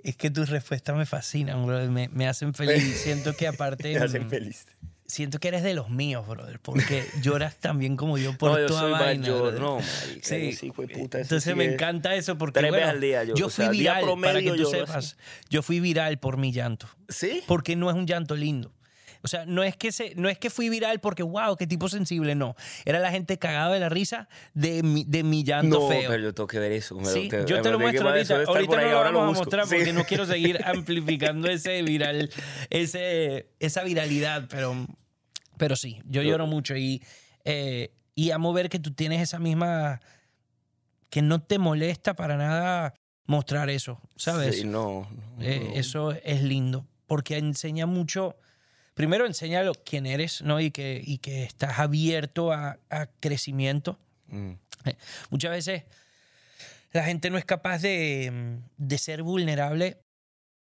[SPEAKER 2] Es que tus respuestas me fascinan, brother. Me, me hacen feliz. Siento que (laughs) aparte...
[SPEAKER 1] Me hacen feliz.
[SPEAKER 2] Siento que eres de los míos, brother. Porque (laughs) lloras también como yo por
[SPEAKER 1] no, yo
[SPEAKER 2] toda
[SPEAKER 1] soy
[SPEAKER 2] vaina,
[SPEAKER 1] mayor. No, (laughs) marica,
[SPEAKER 2] Sí.
[SPEAKER 1] de puta,
[SPEAKER 2] Entonces
[SPEAKER 1] sí
[SPEAKER 2] me
[SPEAKER 1] es-
[SPEAKER 2] encanta eso porque
[SPEAKER 1] tres veces al día yo,
[SPEAKER 2] fui
[SPEAKER 1] sea,
[SPEAKER 2] viral, para que tú sepas. Yo fui viral por mi llanto.
[SPEAKER 1] ¿Sí?
[SPEAKER 2] Porque no es un llanto lindo. O sea, no es que se, no es que fui viral porque wow, qué tipo sensible, no. Era la gente cagada de la risa de mi, de mi llanto
[SPEAKER 1] No,
[SPEAKER 2] feo.
[SPEAKER 1] pero yo tengo que ver eso.
[SPEAKER 2] Sí, yo te lo muestro ahorita. Ahorita no lo vamos a
[SPEAKER 1] busco.
[SPEAKER 2] mostrar
[SPEAKER 1] Sí.
[SPEAKER 2] porque no quiero seguir (laughs) amplificando ese viral, ese, esa viralidad, pero, pero sí, yo lloro mucho y, eh, y amo ver que tú tienes esa misma, que no te molesta para nada mostrar eso, ¿sabes?
[SPEAKER 1] Sí, no. no,
[SPEAKER 2] Eh,
[SPEAKER 1] no.
[SPEAKER 2] Eso es lindo, porque enseña mucho. Primero enseña lo, quién eres, ¿no? Y que, y que estás abierto a, a crecimiento.
[SPEAKER 1] Mm.
[SPEAKER 2] Muchas veces la gente no es capaz de, de ser vulnerable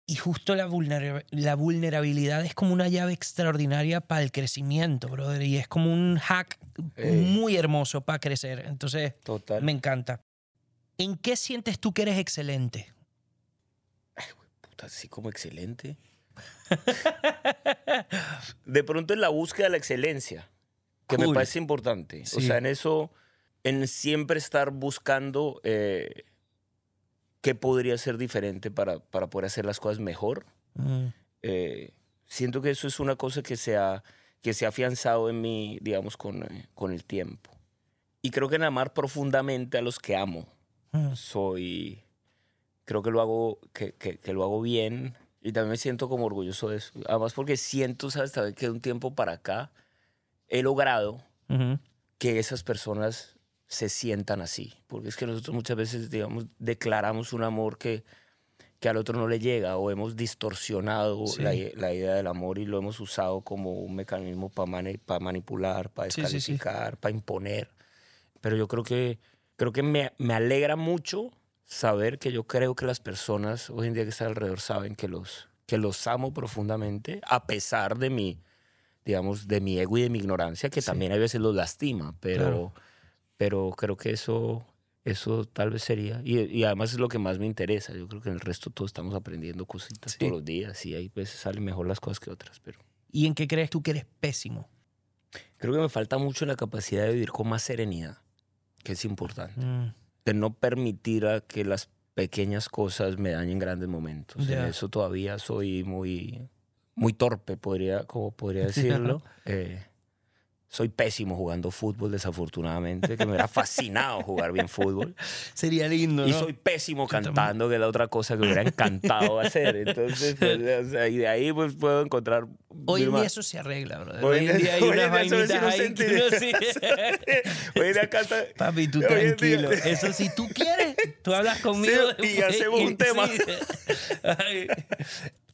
[SPEAKER 2] y justo la, vulnera- la vulnerabilidad es como una llave extraordinaria para el crecimiento, brother. Y es como un hack
[SPEAKER 1] Eh.
[SPEAKER 2] muy hermoso para crecer. Entonces,
[SPEAKER 1] Total.
[SPEAKER 2] me encanta. ¿En qué sientes tú que eres excelente?
[SPEAKER 1] Puta, así como excelente. (laughs) de pronto en la búsqueda de la excelencia, que me parece importante. O
[SPEAKER 2] Sí.
[SPEAKER 1] sea, en eso, en siempre estar buscando eh, qué podría ser diferente para, para poder hacer las cosas mejor.
[SPEAKER 2] Mm,
[SPEAKER 1] Eh, siento que eso es una cosa que se ha, que se ha afianzado en mí, digamos, con, eh, con el tiempo. Y creo que en amar profundamente a los que amo.
[SPEAKER 2] mm.
[SPEAKER 1] soy creo que lo hago que, que- que lo hago bien y también me siento como orgulloso de eso además porque siento sabes también que de un tiempo para acá he logrado
[SPEAKER 2] Ujú.
[SPEAKER 1] que esas personas se sientan así porque es que nosotros muchas veces digamos declaramos un amor que que al otro no le llega o hemos distorsionado
[SPEAKER 2] Sí.
[SPEAKER 1] la, la idea del amor y lo hemos usado como un mecanismo para manipular, para
[SPEAKER 2] Sí, sí, sí.
[SPEAKER 1] descalificar, para imponer. Pero yo creo que, creo que me, me alegra mucho saber que yo creo que las personas hoy en día que están alrededor saben que los, que los amo profundamente, a pesar de mi, digamos, de mi ego y de mi ignorancia, que
[SPEAKER 2] Sí.
[SPEAKER 1] también a veces los lastima, pero,
[SPEAKER 2] Claro.
[SPEAKER 1] pero creo que eso, eso tal vez sería. Y, y además es lo que más me interesa. Yo creo que en el resto todos estamos aprendiendo cositas
[SPEAKER 2] Sí.
[SPEAKER 1] todos los días y hay veces salen mejor las cosas que otras, pero
[SPEAKER 2] ¿Y en qué crees tú que eres pésimo?
[SPEAKER 1] creo que me falta mucho la capacidad de vivir con más serenidad, que es importante.
[SPEAKER 2] Mm,
[SPEAKER 1] de no permitir a que las pequeñas cosas me dañen grandes momentos. En eso todavía soy muy, muy torpe, podría, como podría (laughs) decirlo. Eh, (laughs) soy pésimo jugando fútbol, desafortunadamente, que me hubiera fascinado jugar bien fútbol. (laughs)
[SPEAKER 2] Sería lindo,
[SPEAKER 1] Y
[SPEAKER 2] ¿no?
[SPEAKER 1] soy pésimo cantando, que es la otra cosa que me hubiera encantado hacer. Entonces, (laughs) pues, o sea, y de ahí pues, puedo encontrar...
[SPEAKER 2] Hoy en día eso se arregla, brother.
[SPEAKER 1] Hoy en
[SPEAKER 2] día hay (laughs) unas
[SPEAKER 1] sí
[SPEAKER 2] vainitas ahí que sí...
[SPEAKER 1] Hoy en día está-
[SPEAKER 2] Papi, tú
[SPEAKER 1] día-
[SPEAKER 2] tranquilo. Eso si tú quieres, tú hablas conmigo.
[SPEAKER 1] Sí, y hacemos un tema.
[SPEAKER 2] Ay.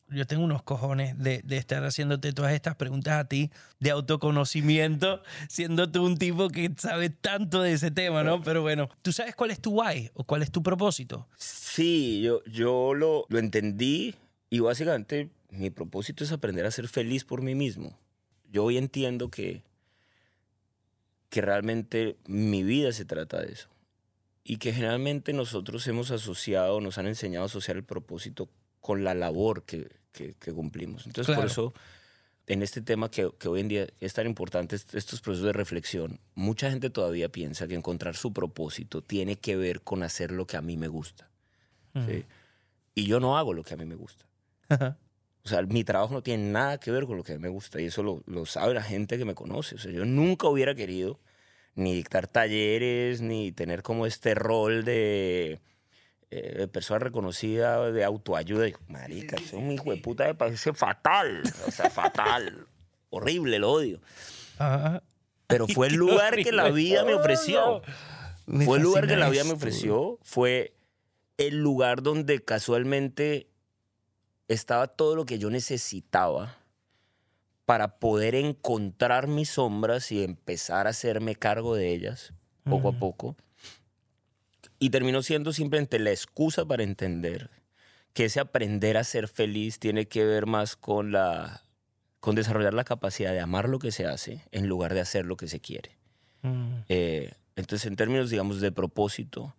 [SPEAKER 2] Yo tengo unos cojones de, estar haciéndote todas estas preguntas a ti de autoconocimiento, siendo tú un tipo que sabe tanto de ese tema, ¿no? Pero bueno, ¿tú sabes cuál es tu why o cuál es tu propósito?
[SPEAKER 1] Sí, yo, yo lo, lo entendí y básicamente mi propósito es aprender a ser feliz por mí mismo. Yo hoy entiendo que, que realmente mi vida se trata de eso y que generalmente nosotros hemos asociado, nos han enseñado a asociar el propósito con la labor que, que- que cumplimos. Entonces, por
[SPEAKER 2] Claro.
[SPEAKER 1] eso, en este tema que, que hoy en día es tan importante, est- estos procesos de reflexión, mucha gente todavía piensa que encontrar su propósito tiene que ver con hacer lo que a mí me gusta. ¿sí? Y yo no hago lo que a mí me gusta. O sea, mi trabajo no tiene nada que ver con lo que a mí me gusta y eso lo, lo sabe la gente que me conoce. O sea, yo nunca hubiera querido ni dictar talleres, ni tener como este rol de, eh, de persona reconocida de autoayuda. Y, Marica, soy un hijo de puta, me parece fatal. O sea, fatal. (laughs) Horrible, lo odio.
[SPEAKER 2] Ajá.
[SPEAKER 1] Pero (laughs) fue el lugar que la vida me ofreció.
[SPEAKER 2] Me
[SPEAKER 1] fue el lugar que la vida me
[SPEAKER 2] esto,
[SPEAKER 1] ofreció. Fue el lugar donde casualmente estaba todo lo que yo necesitaba para poder encontrar mis sombras y empezar a hacerme cargo de ellas poco a
[SPEAKER 2] Mm.
[SPEAKER 1] poco. Y terminó siendo simplemente la excusa para entender que ese aprender a ser feliz tiene que ver más con la con desarrollar la capacidad de amar lo que se hace en lugar de hacer lo que se quiere.
[SPEAKER 2] Mm.
[SPEAKER 1] Eh, entonces, en términos, digamos, de propósito,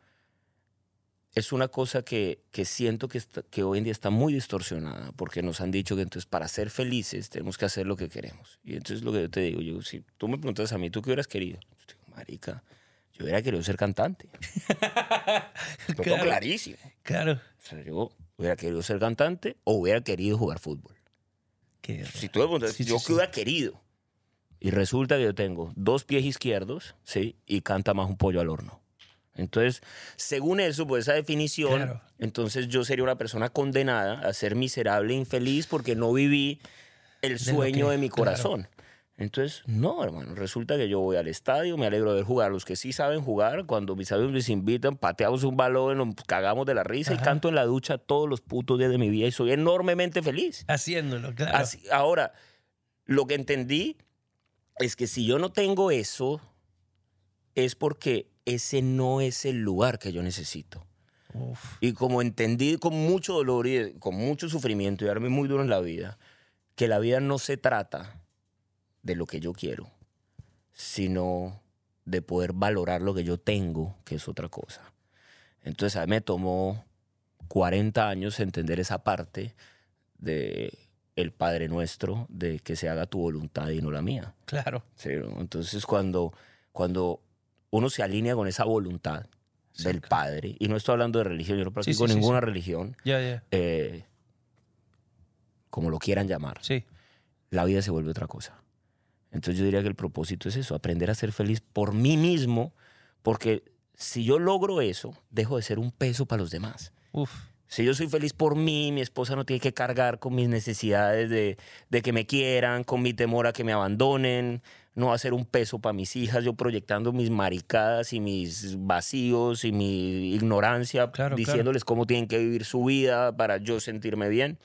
[SPEAKER 1] es una cosa que, que siento que, está- que hoy en día está muy distorsionada, porque nos han dicho que entonces para ser felices tenemos que hacer lo que queremos. Y entonces lo que yo te digo, yo, si tú me preguntas a mí, ¿tú qué hubieras querido? Yo digo, marica, yo hubiera querido ser cantante. (laughs) Lo
[SPEAKER 2] Claro.
[SPEAKER 1] clarísimo.
[SPEAKER 2] Claro.
[SPEAKER 1] O sea, yo hubiera querido ser cantante o hubiera querido jugar fútbol.
[SPEAKER 2] Qué
[SPEAKER 1] Si tú me preguntas,
[SPEAKER 2] Sí,
[SPEAKER 1] yo
[SPEAKER 2] sí.
[SPEAKER 1] hubiera querido. Y resulta que yo tengo dos pies izquierdos, ¿sí? Y canta más un pollo al horno. Entonces, según eso, por esa definición,
[SPEAKER 2] Claro.
[SPEAKER 1] entonces yo sería una persona condenada a ser miserable e infeliz porque no viví el sueño
[SPEAKER 2] que-
[SPEAKER 1] de mi
[SPEAKER 2] claro.
[SPEAKER 1] Entonces, no, hermano, resulta que yo voy al estadio, me alegro de ver jugar. Los que sí saben jugar, cuando mis amigos les invitan, pateamos un balón, nos cagamos de la risa y canto en la ducha todos los putos días de mi vida y soy enormemente feliz.
[SPEAKER 2] Haciéndolo, claro.
[SPEAKER 1] Así- ahora, lo que entendí es que si yo no tengo eso, es porque ese no es el lugar que yo necesito.
[SPEAKER 2] Uf.
[SPEAKER 1] Y como entendí con mucho dolor y con mucho sufrimiento y darme muy duro en la vida, que la vida no se trata de lo que yo quiero, sino de poder valorar lo que yo tengo, que es otra cosa. Entonces a mí me tomó 40 años entender esa parte de el Padre Nuestro, de que se haga tu voluntad y no la mía.
[SPEAKER 2] Claro.
[SPEAKER 1] Sí. Entonces, cuando, cuando uno se alinea con esa voluntad del
[SPEAKER 2] claro.
[SPEAKER 1] Padre, y no estoy hablando de religión, yo no practico
[SPEAKER 2] sí,
[SPEAKER 1] ninguna religión, eh, como lo quieran llamar,
[SPEAKER 2] Sí.
[SPEAKER 1] la vida se vuelve otra cosa. Entonces yo diría que el propósito es eso, aprender a ser feliz por mí mismo, porque si yo logro eso, dejo de ser un peso para los demás.
[SPEAKER 2] Uf.
[SPEAKER 1] Si yo soy feliz por mí, mi esposa no tiene que cargar con mis necesidades de, de que me quieran, con mi temor a que me abandonen, no va a ser un peso para mis hijas, yo proyectando mis maricadas y mis vacíos y mi ignorancia,
[SPEAKER 2] Claro,
[SPEAKER 1] diciéndoles cómo tienen que vivir su vida para yo sentirme bien.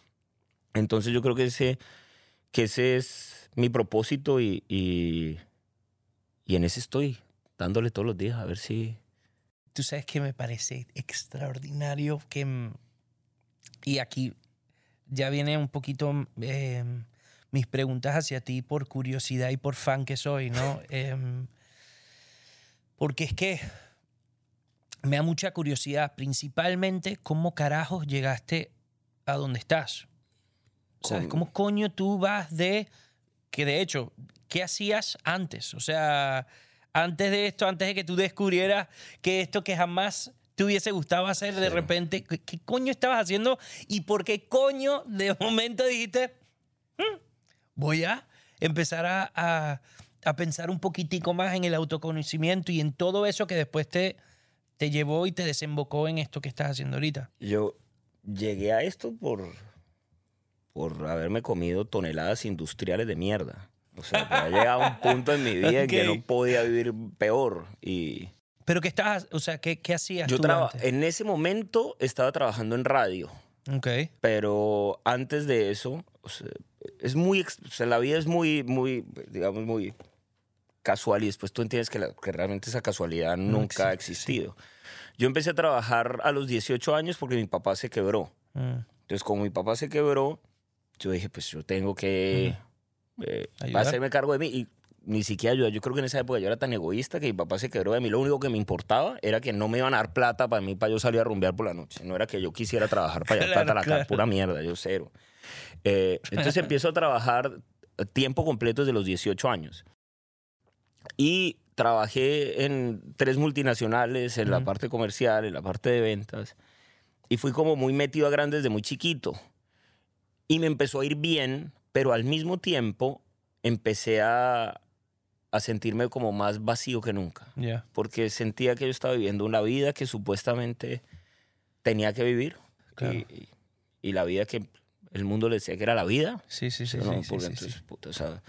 [SPEAKER 1] Entonces yo creo que ese, que ese es mi propósito y, y, y en ese estoy, dándole todos los días a ver si...
[SPEAKER 2] Tú sabes que me parece extraordinario que... mm, Y aquí ya viene un poquito eh, mis preguntas hacia ti por curiosidad y por fan que soy, ¿no? (laughs) Em, porque es que me da mucha curiosidad, principalmente cómo carajos llegaste a donde estás. ¿Sabes?
[SPEAKER 1] ¿Cómo
[SPEAKER 2] coño tú vas de... Que de hecho, ¿qué hacías antes? O sea, antes de esto, antes de que tú descubrieras que esto que jamás te hubiese gustado hacer, de repente, ¿qué, qué coño estabas haciendo? ¿Y por qué coño de (laughs) momento dijiste, "Hmm, voy a empezar a, a- a pensar un poquitico más en el autoconocimiento y en todo eso que después te, te llevó y te desembocó en esto que estás haciendo ahorita?
[SPEAKER 1] Yo llegué a esto por, por haberme comido toneladas industriales de mierda. O sea, había llegado a un punto en mi vida en que no podía vivir peor. Y
[SPEAKER 2] Pero que estabas, o sea, ¿qué, qué hacías
[SPEAKER 1] yo
[SPEAKER 2] tú antes?
[SPEAKER 1] en ese momento estaba trabajando en radio,
[SPEAKER 2] Ok.
[SPEAKER 1] pero antes de eso, o sea, es muy, o sea, la vida es muy, muy, digamos, muy casual y después tú entiendes que, la- que realmente esa casualidad nunca ha
[SPEAKER 2] existe, sí.
[SPEAKER 1] existido. Yo empecé a trabajar a los 18 años porque mi papá se quebró.
[SPEAKER 2] Mm,
[SPEAKER 1] Entonces, como mi papá se quebró, yo dije, pues yo tengo que eh,
[SPEAKER 2] Ayudar.
[SPEAKER 1] hacerme cargo de mí. Y ni siquiera ayudar. Yo creo que en esa época yo era tan egoísta que mi papá se quebró de mí. Lo único que me importaba era que no me iban a dar plata para mí, para yo salir a rumbear por la noche. No era que yo quisiera trabajar para (laughs)
[SPEAKER 2] Claro,
[SPEAKER 1] plata a la
[SPEAKER 2] claro.
[SPEAKER 1] Pura mierda, yo cero. Eh, entonces empiezo a trabajar tiempo completo desde los 18 años. Y trabajé en tres multinacionales, en la
[SPEAKER 2] Ujú.
[SPEAKER 1] parte comercial, en la parte de ventas. Y fui como muy metido a grandes desde muy chiquito. Y me empezó a ir bien, pero al mismo tiempo empecé a, a sentirme como más vacío que nunca.
[SPEAKER 2] Ya.
[SPEAKER 1] Porque sentía que yo estaba viviendo una vida que supuestamente tenía que vivir.
[SPEAKER 2] Claro.
[SPEAKER 1] Y, y la vida que el mundo le decía que era la vida.
[SPEAKER 2] Sí, sí, sí.
[SPEAKER 1] ¿no?
[SPEAKER 2] sí,
[SPEAKER 1] Porque
[SPEAKER 2] sí,
[SPEAKER 1] entonces,
[SPEAKER 2] sí.
[SPEAKER 1] puta, o sea,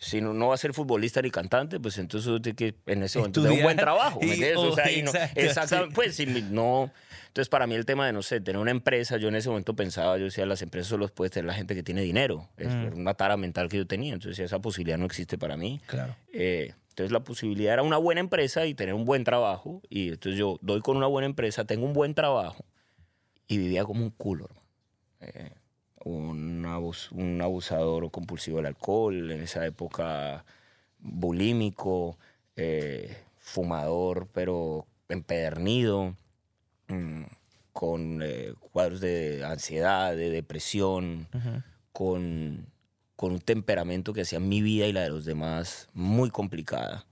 [SPEAKER 1] si no, no va a ser futbolista ni cantante, pues entonces tiene que en ese momento tener un
[SPEAKER 2] Estudiar
[SPEAKER 1] buen trabajo. ¿me (laughs)
[SPEAKER 2] y-
[SPEAKER 1] entiendes? O sea,
[SPEAKER 2] oh,
[SPEAKER 1] y no- (laughs) exactamente,
[SPEAKER 2] sí.
[SPEAKER 1] pues si no, Entonces, para mí el tema de, no sé, tener una empresa, yo en ese momento pensaba, yo decía, las empresas solo puede tener la gente que tiene dinero. Es
[SPEAKER 2] Mm.
[SPEAKER 1] una tara mental que yo tenía. Entonces, esa posibilidad no existe para mí.
[SPEAKER 2] Claro.
[SPEAKER 1] Eh, entonces, la posibilidad era una buena empresa y tener un buen trabajo. Y entonces yo doy con una buena empresa, tengo un buen trabajo y vivía como un culo. Eh, un, abus- un abusador compulsivo del alcohol, en esa época bulímico, eh, fumador, pero empedernido, mm, con eh, cuadros de ansiedad, de depresión,
[SPEAKER 2] Ujú.
[SPEAKER 1] con, con un temperamento que hacía mi vida y la de los demás muy complicada.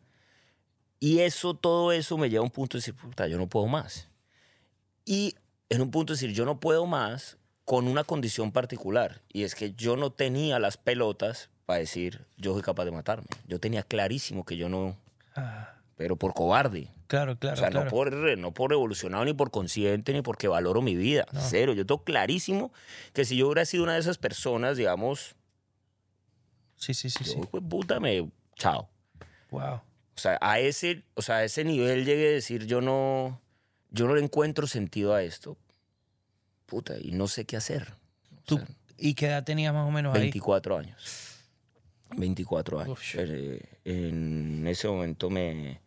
[SPEAKER 1] Y eso, todo eso me lleva a un punto de decir, puta, yo no puedo más. Y en un punto de decir, yo no puedo más con una condición particular. Y es que yo no tenía las pelotas para decir, yo soy capaz de matarme. Yo tenía clarísimo que yo no,
[SPEAKER 2] Ah,
[SPEAKER 1] pero por cobarde.
[SPEAKER 2] claro, claro.
[SPEAKER 1] o sea,
[SPEAKER 2] claro.
[SPEAKER 1] no, por, no por evolucionado, ni por consciente, ni porque valoro mi vida.
[SPEAKER 2] No.
[SPEAKER 1] Cero. Yo tengo clarísimo que si yo hubiera sido una de esas personas, digamos,
[SPEAKER 2] Sí, sí, sí,
[SPEAKER 1] yo,
[SPEAKER 2] sí.
[SPEAKER 1] de puta, me. Chao.
[SPEAKER 2] Wow.
[SPEAKER 1] O sea, a ese, o sea, a ese nivel llegué a decir, yo no, yo no le encuentro sentido a esto. Puta, y no sé qué hacer.
[SPEAKER 2] ¿Tú,
[SPEAKER 1] sea,
[SPEAKER 2] ¿Y qué edad tenías más o menos ahí?
[SPEAKER 1] 24 años. 24 años.
[SPEAKER 2] Uf.
[SPEAKER 1] Eh, en ese momento me,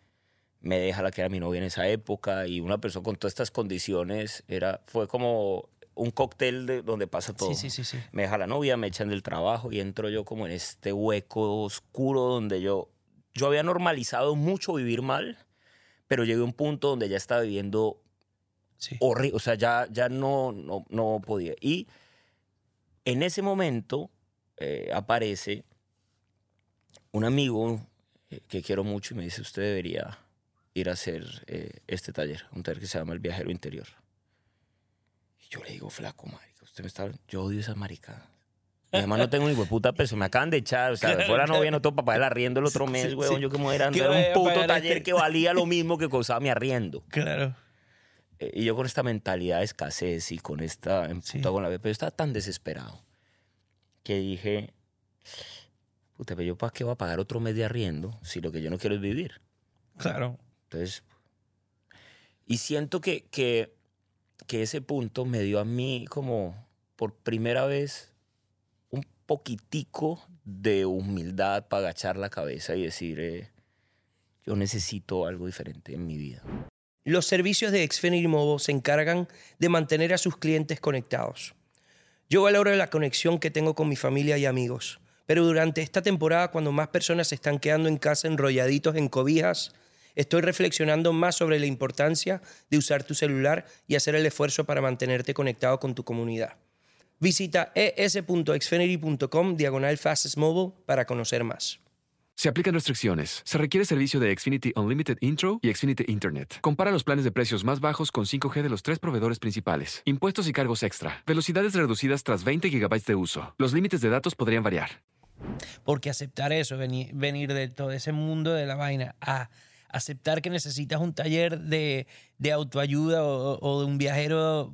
[SPEAKER 1] me deja la que era mi novia en esa época y una persona con todas estas condiciones era, fue como un cóctel de, donde pasa todo.
[SPEAKER 2] Sí, sí, sí.
[SPEAKER 1] Me deja la novia, me echan del trabajo y entro yo como en este hueco oscuro donde yo, yo había normalizado mucho vivir mal, pero llegué a un punto donde ya estaba viviendo horrible, o sea, ya, ya no, no, no podía. Y en ese momento eh, aparece un amigo eh, que quiero mucho y me dice, usted debería ir a hacer eh, este taller, un taller que se llama El Viajero Interior. Y yo le digo, flaco, marica, usted me está Yo odio esas maricadas. Además no tengo ni puta peso, me acaban de echar, o sea, fuera no tengo para pagar el arriendo el otro mes,
[SPEAKER 2] sí,
[SPEAKER 1] weón,
[SPEAKER 2] sí.
[SPEAKER 1] yo que me voy a ir a
[SPEAKER 2] ¿Qué
[SPEAKER 1] andar
[SPEAKER 2] voy
[SPEAKER 1] un puto taller
[SPEAKER 2] este?
[SPEAKER 1] que valía lo mismo que costaba mi arriendo.
[SPEAKER 2] Claro.
[SPEAKER 1] Eh, Y yo con esta mentalidad de escasez y con esta
[SPEAKER 2] Sí.
[SPEAKER 1] con la vida, pero yo estaba tan desesperado que dije, puta, pero yo para qué voy a pagar otro mes de arriendo si lo que yo no quiero es vivir.
[SPEAKER 2] Claro.
[SPEAKER 1] Entonces, y siento que, que, ese punto me dio a mí como por primera vez un poquitico de humildad para agachar la cabeza y decir, eh, yo necesito algo diferente en mi vida.
[SPEAKER 4] Los servicios de Xfinity Mobile se encargan de mantener a sus clientes conectados. Yo valoro la conexión que tengo con mi familia y amigos, pero durante esta temporada, cuando más personas se están quedando en casa enrolladitos en cobijas, estoy reflexionando más sobre la importancia de usar tu celular y hacer el esfuerzo para mantenerte conectado con tu comunidad. Visita es.xfinity.com diagonal fastest mobile para conocer más.
[SPEAKER 3] Se aplican restricciones. Se requiere servicio de Xfinity Unlimited Intro y Xfinity Internet. Compara los planes de precios más bajos con 5G de los tres proveedores principales. Impuestos y cargos extra. Velocidades reducidas tras 20 GB de uso. Los límites de datos podrían variar.
[SPEAKER 2] Porque aceptar eso, venir, venir de todo ese mundo de la vaina a aceptar que necesitas un taller de, de autoayuda o, o de un viajero,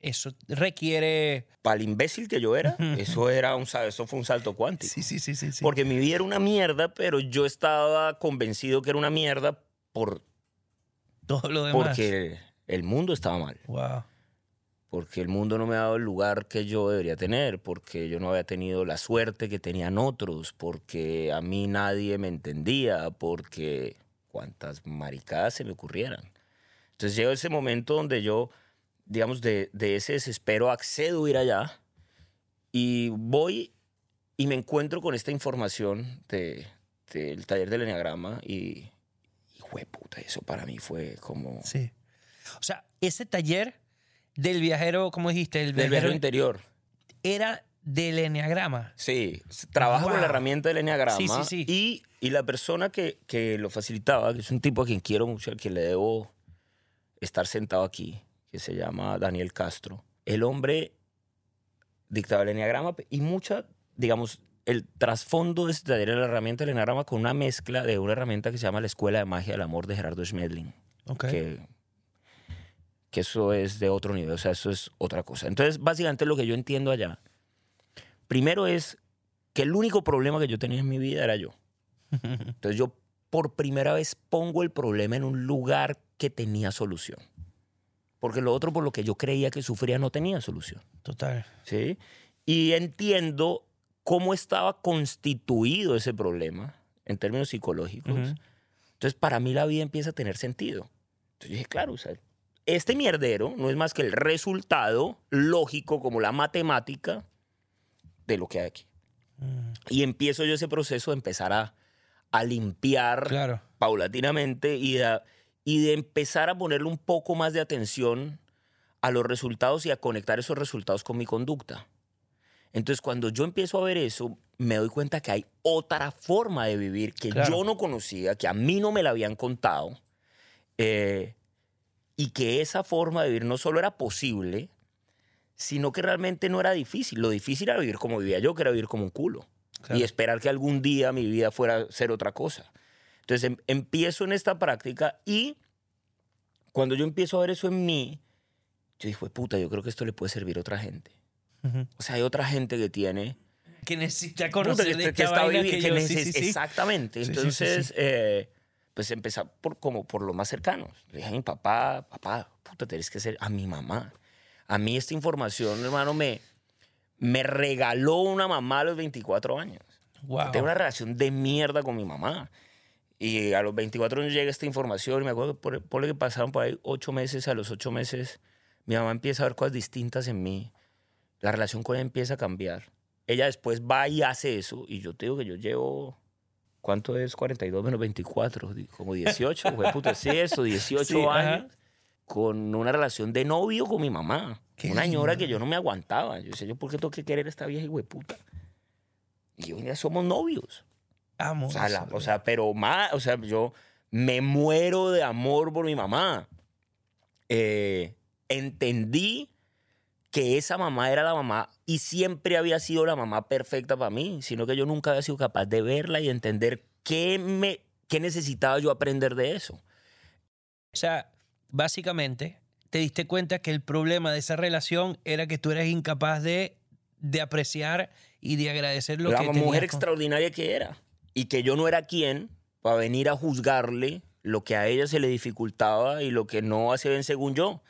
[SPEAKER 2] eso requiere...
[SPEAKER 1] Para el imbécil que yo era, (laughs) eso, era un, eso fue un salto cuántico.
[SPEAKER 2] Sí, sí, sí, sí. sí.
[SPEAKER 1] Porque mi vida era una mierda, pero yo estaba convencido que era una mierda por,
[SPEAKER 2] todo lo demás.
[SPEAKER 1] porque el mundo estaba mal.
[SPEAKER 2] Wow.
[SPEAKER 1] Porque el mundo no me ha dado el lugar que yo debería tener, porque yo no había tenido la suerte que tenían otros, porque a mí nadie me entendía, porque cuantas maricadas se me ocurrieran. Entonces llegó ese momento donde yo, digamos, de, de ese desespero accedo a ir allá y voy y me encuentro con esta información de- del taller del Enneagrama y, y puta, eso para mí fue como...
[SPEAKER 2] Sí. O sea, ese taller del viajero, ¿cómo dijiste? El
[SPEAKER 1] Del
[SPEAKER 2] viajero
[SPEAKER 1] interior.
[SPEAKER 2] era del enneagrama.
[SPEAKER 1] Sí, trabaja con
[SPEAKER 2] Wow.
[SPEAKER 1] la herramienta del enneagrama.
[SPEAKER 2] Sí, sí, sí.
[SPEAKER 1] Y, y la persona que, que lo facilitaba, que es un tipo a quien quiero mucho, al que le debo estar sentado aquí, que se llama Daniel Castro. El hombre dictaba el enneagrama y mucha, digamos, el trasfondo de este era la herramienta del enneagrama con una mezcla de una herramienta que se llama la Escuela de Magia del Amor de Gerardo Schmedling
[SPEAKER 2] Ok.
[SPEAKER 1] que, que eso es de otro nivel, o sea, eso es otra cosa. Entonces, básicamente lo que yo entiendo allá, primero es que el único problema que yo tenía en mi vida era yo. Entonces yo por primera vez pongo el problema en un lugar que tenía solución. porque lo otro por lo que yo creía que sufría no tenía solución.
[SPEAKER 2] Total.
[SPEAKER 1] ¿sí? Y entiendo cómo estaba constituido ese problema en términos psicológicos.
[SPEAKER 2] Ujú.
[SPEAKER 1] Entonces, para mí la vida empieza a tener sentido. Entonces yo dije, claro, o sea, este mierdero no es más que el resultado lógico, como la matemática, de lo que hay aquí.
[SPEAKER 2] Mm,
[SPEAKER 1] Y empiezo yo ese proceso de empezar a, a limpiar
[SPEAKER 2] Claro.
[SPEAKER 1] paulatinamente y de, y de empezar a ponerle un poco más de atención a los resultados y a conectar esos resultados con mi conducta. Entonces, cuando yo empiezo a ver eso, me doy cuenta que hay otra forma de vivir que
[SPEAKER 2] Claro.
[SPEAKER 1] yo no conocía, que a mí no me la habían contado, eh, y que esa forma de vivir no solo era posible, sino que realmente no era difícil. Lo difícil era vivir como vivía yo, que era vivir como un culo
[SPEAKER 2] Claro.
[SPEAKER 1] y esperar que algún día mi vida fuera a ser otra cosa. Entonces em- empiezo en esta práctica y cuando yo empiezo a ver eso en mí, yo dije, puta, yo creo que esto le puede servir a otra gente.
[SPEAKER 2] Ujú.
[SPEAKER 1] O sea, hay otra gente que tiene...
[SPEAKER 2] Que necesita
[SPEAKER 1] puta,
[SPEAKER 2] conocer
[SPEAKER 1] que,
[SPEAKER 2] de
[SPEAKER 1] que
[SPEAKER 2] esta vaina que yo- sí, sí.
[SPEAKER 1] Exactamente.
[SPEAKER 2] Sí,
[SPEAKER 1] Entonces, eh, pues empezar por, como por lo más cercanos. Le dije a mi papá, papá, puta, tienes que ser a mi mamá. A mí esta información, hermano, me, me regaló una mamá a los 24 años.
[SPEAKER 2] Wow.
[SPEAKER 1] Tengo una relación de mierda con mi mamá. Y a los 24 años llega esta información y me acuerdo que por, ponle que pasaron por ahí ocho meses. A los ocho meses mi mamá empieza a ver cosas distintas en mí. La relación con ella empieza a cambiar. Ella después va y hace eso. Y yo te digo que yo llevo... ¿Cuánto es 42 menos 24? Di- Como 18. güey, puta, sí, eso, 18
[SPEAKER 2] Sí, ajá.
[SPEAKER 1] Con una relación de novio con mi mamá. Una señora que yo no me aguantaba. Yo decía, ¿yo por qué tengo que querer a esta vieja puta? Y hoy ya somos novios.
[SPEAKER 2] Amo
[SPEAKER 1] O sea,
[SPEAKER 2] eso,
[SPEAKER 1] la- o
[SPEAKER 2] bro.
[SPEAKER 1] sea, pero más, o sea, yo me muero de amor por mi mamá. Eh, entendí que esa mamá era la mamá y siempre había sido la mamá perfecta para mí, sino que yo nunca había sido capaz de verla y entender qué, me, qué necesitaba yo aprender de eso.
[SPEAKER 2] O sea, básicamente te diste cuenta que el problema de esa relación era que tú eras incapaz de, de apreciar y de agradecer lo
[SPEAKER 1] la
[SPEAKER 2] que
[SPEAKER 1] mujer
[SPEAKER 2] tenías con-
[SPEAKER 1] extraordinaria que era y que yo no era quien para venir a juzgarle lo que a ella se le dificultaba y lo que no hacía bien según yo.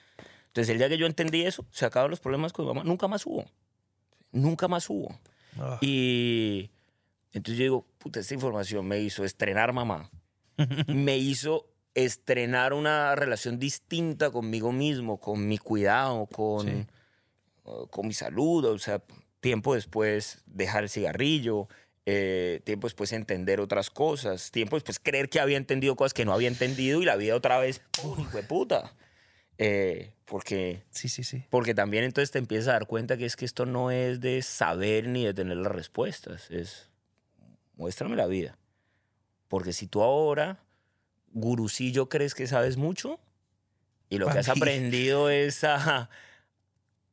[SPEAKER 1] Entonces el día que yo entendí eso, se acabaron los problemas con mi mamá. Nunca más hubo. Nunca más hubo.
[SPEAKER 2] Ah.
[SPEAKER 1] Y entonces yo digo, puta, esta información me hizo estrenar mamá. (laughs) me hizo estrenar una relación distinta conmigo mismo, con mi cuidado, con,
[SPEAKER 2] Sí.
[SPEAKER 1] uh, con mi salud. O sea, tiempo después dejar el cigarrillo, eh, tiempo después entender otras cosas, tiempo después creer que había entendido cosas que no había entendido y la vida otra vez, ¡pum! hijo de puta! Eh, porque
[SPEAKER 2] Sí, sí, sí.
[SPEAKER 1] porque también entonces te empiezas a dar cuenta que es que esto no es de saber ni de tener las respuestas, es muéstrame la vida. Porque si tú ahora, gurusillo, crees que sabes mucho y lo que has aprendido es a,